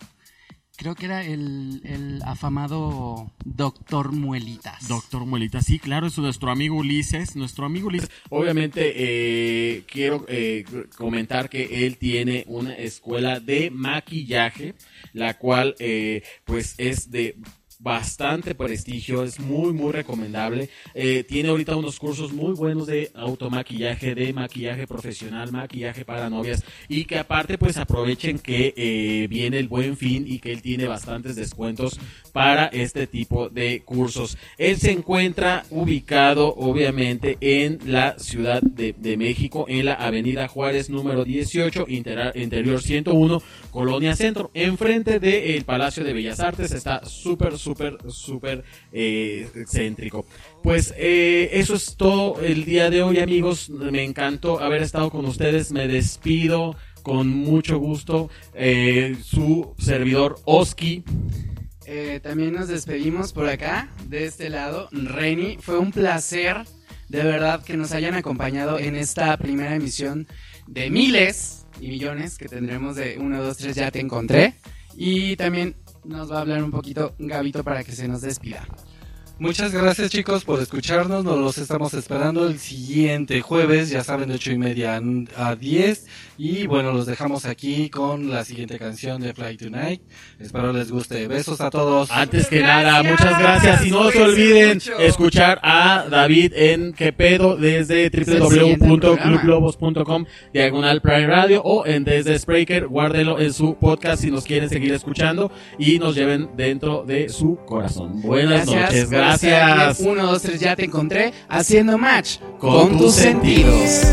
Creo que era el, el afamado Doctor Muelitas. Doctor Muelitas, sí, claro, es nuestro amigo Ulises, nuestro amigo Ulises. Obviamente eh, quiero eh, comentar que él tiene una escuela de maquillaje, la cual eh, pues es de bastante prestigio, es muy muy recomendable. Eh, tiene ahorita unos cursos muy buenos de automaquillaje, de maquillaje profesional, maquillaje para novias y que aparte pues aprovechen que eh, viene el buen fin y que él tiene bastantes descuentos para este tipo de cursos. Él se encuentra ubicado obviamente en la Ciudad de, de México, en la Avenida Juárez número 18, intera- interior 101, Colonia Centro, enfrente del Palacio de Bellas Artes. Está súper, súper, súper eh, céntrico. Pues eh, eso es todo el día de hoy, amigos. Me encantó haber estado con ustedes. Me despido con mucho gusto. Eh, su servidor Oski. Eh, también nos despedimos por acá, de este lado. Reni, fue un placer de verdad que nos hayan acompañado en esta primera emisión de miles y millones que tendremos de 1, 2, 3, ya te encontré. Y también nos va a hablar un poquito Gabito para que se nos despida. Muchas gracias chicos por escucharnos, nos los estamos esperando el siguiente jueves, ya saben, de ocho y media a 10 y bueno, los dejamos aquí con la siguiente canción de Fly Tonight, espero les guste, besos a todos. Antes que nada, muchas gracias. Y no se olviden escuchar a David en Que Pedo desde www.clublobos.com diagonal Prime Radio o en desde Spreaker, guárdelo en su podcast si nos quieren seguir escuchando y nos lleven dentro de su corazón. Buenas noches, por gracias. 1, 2, 3, ya te encontré haciendo match Con tus sentidos.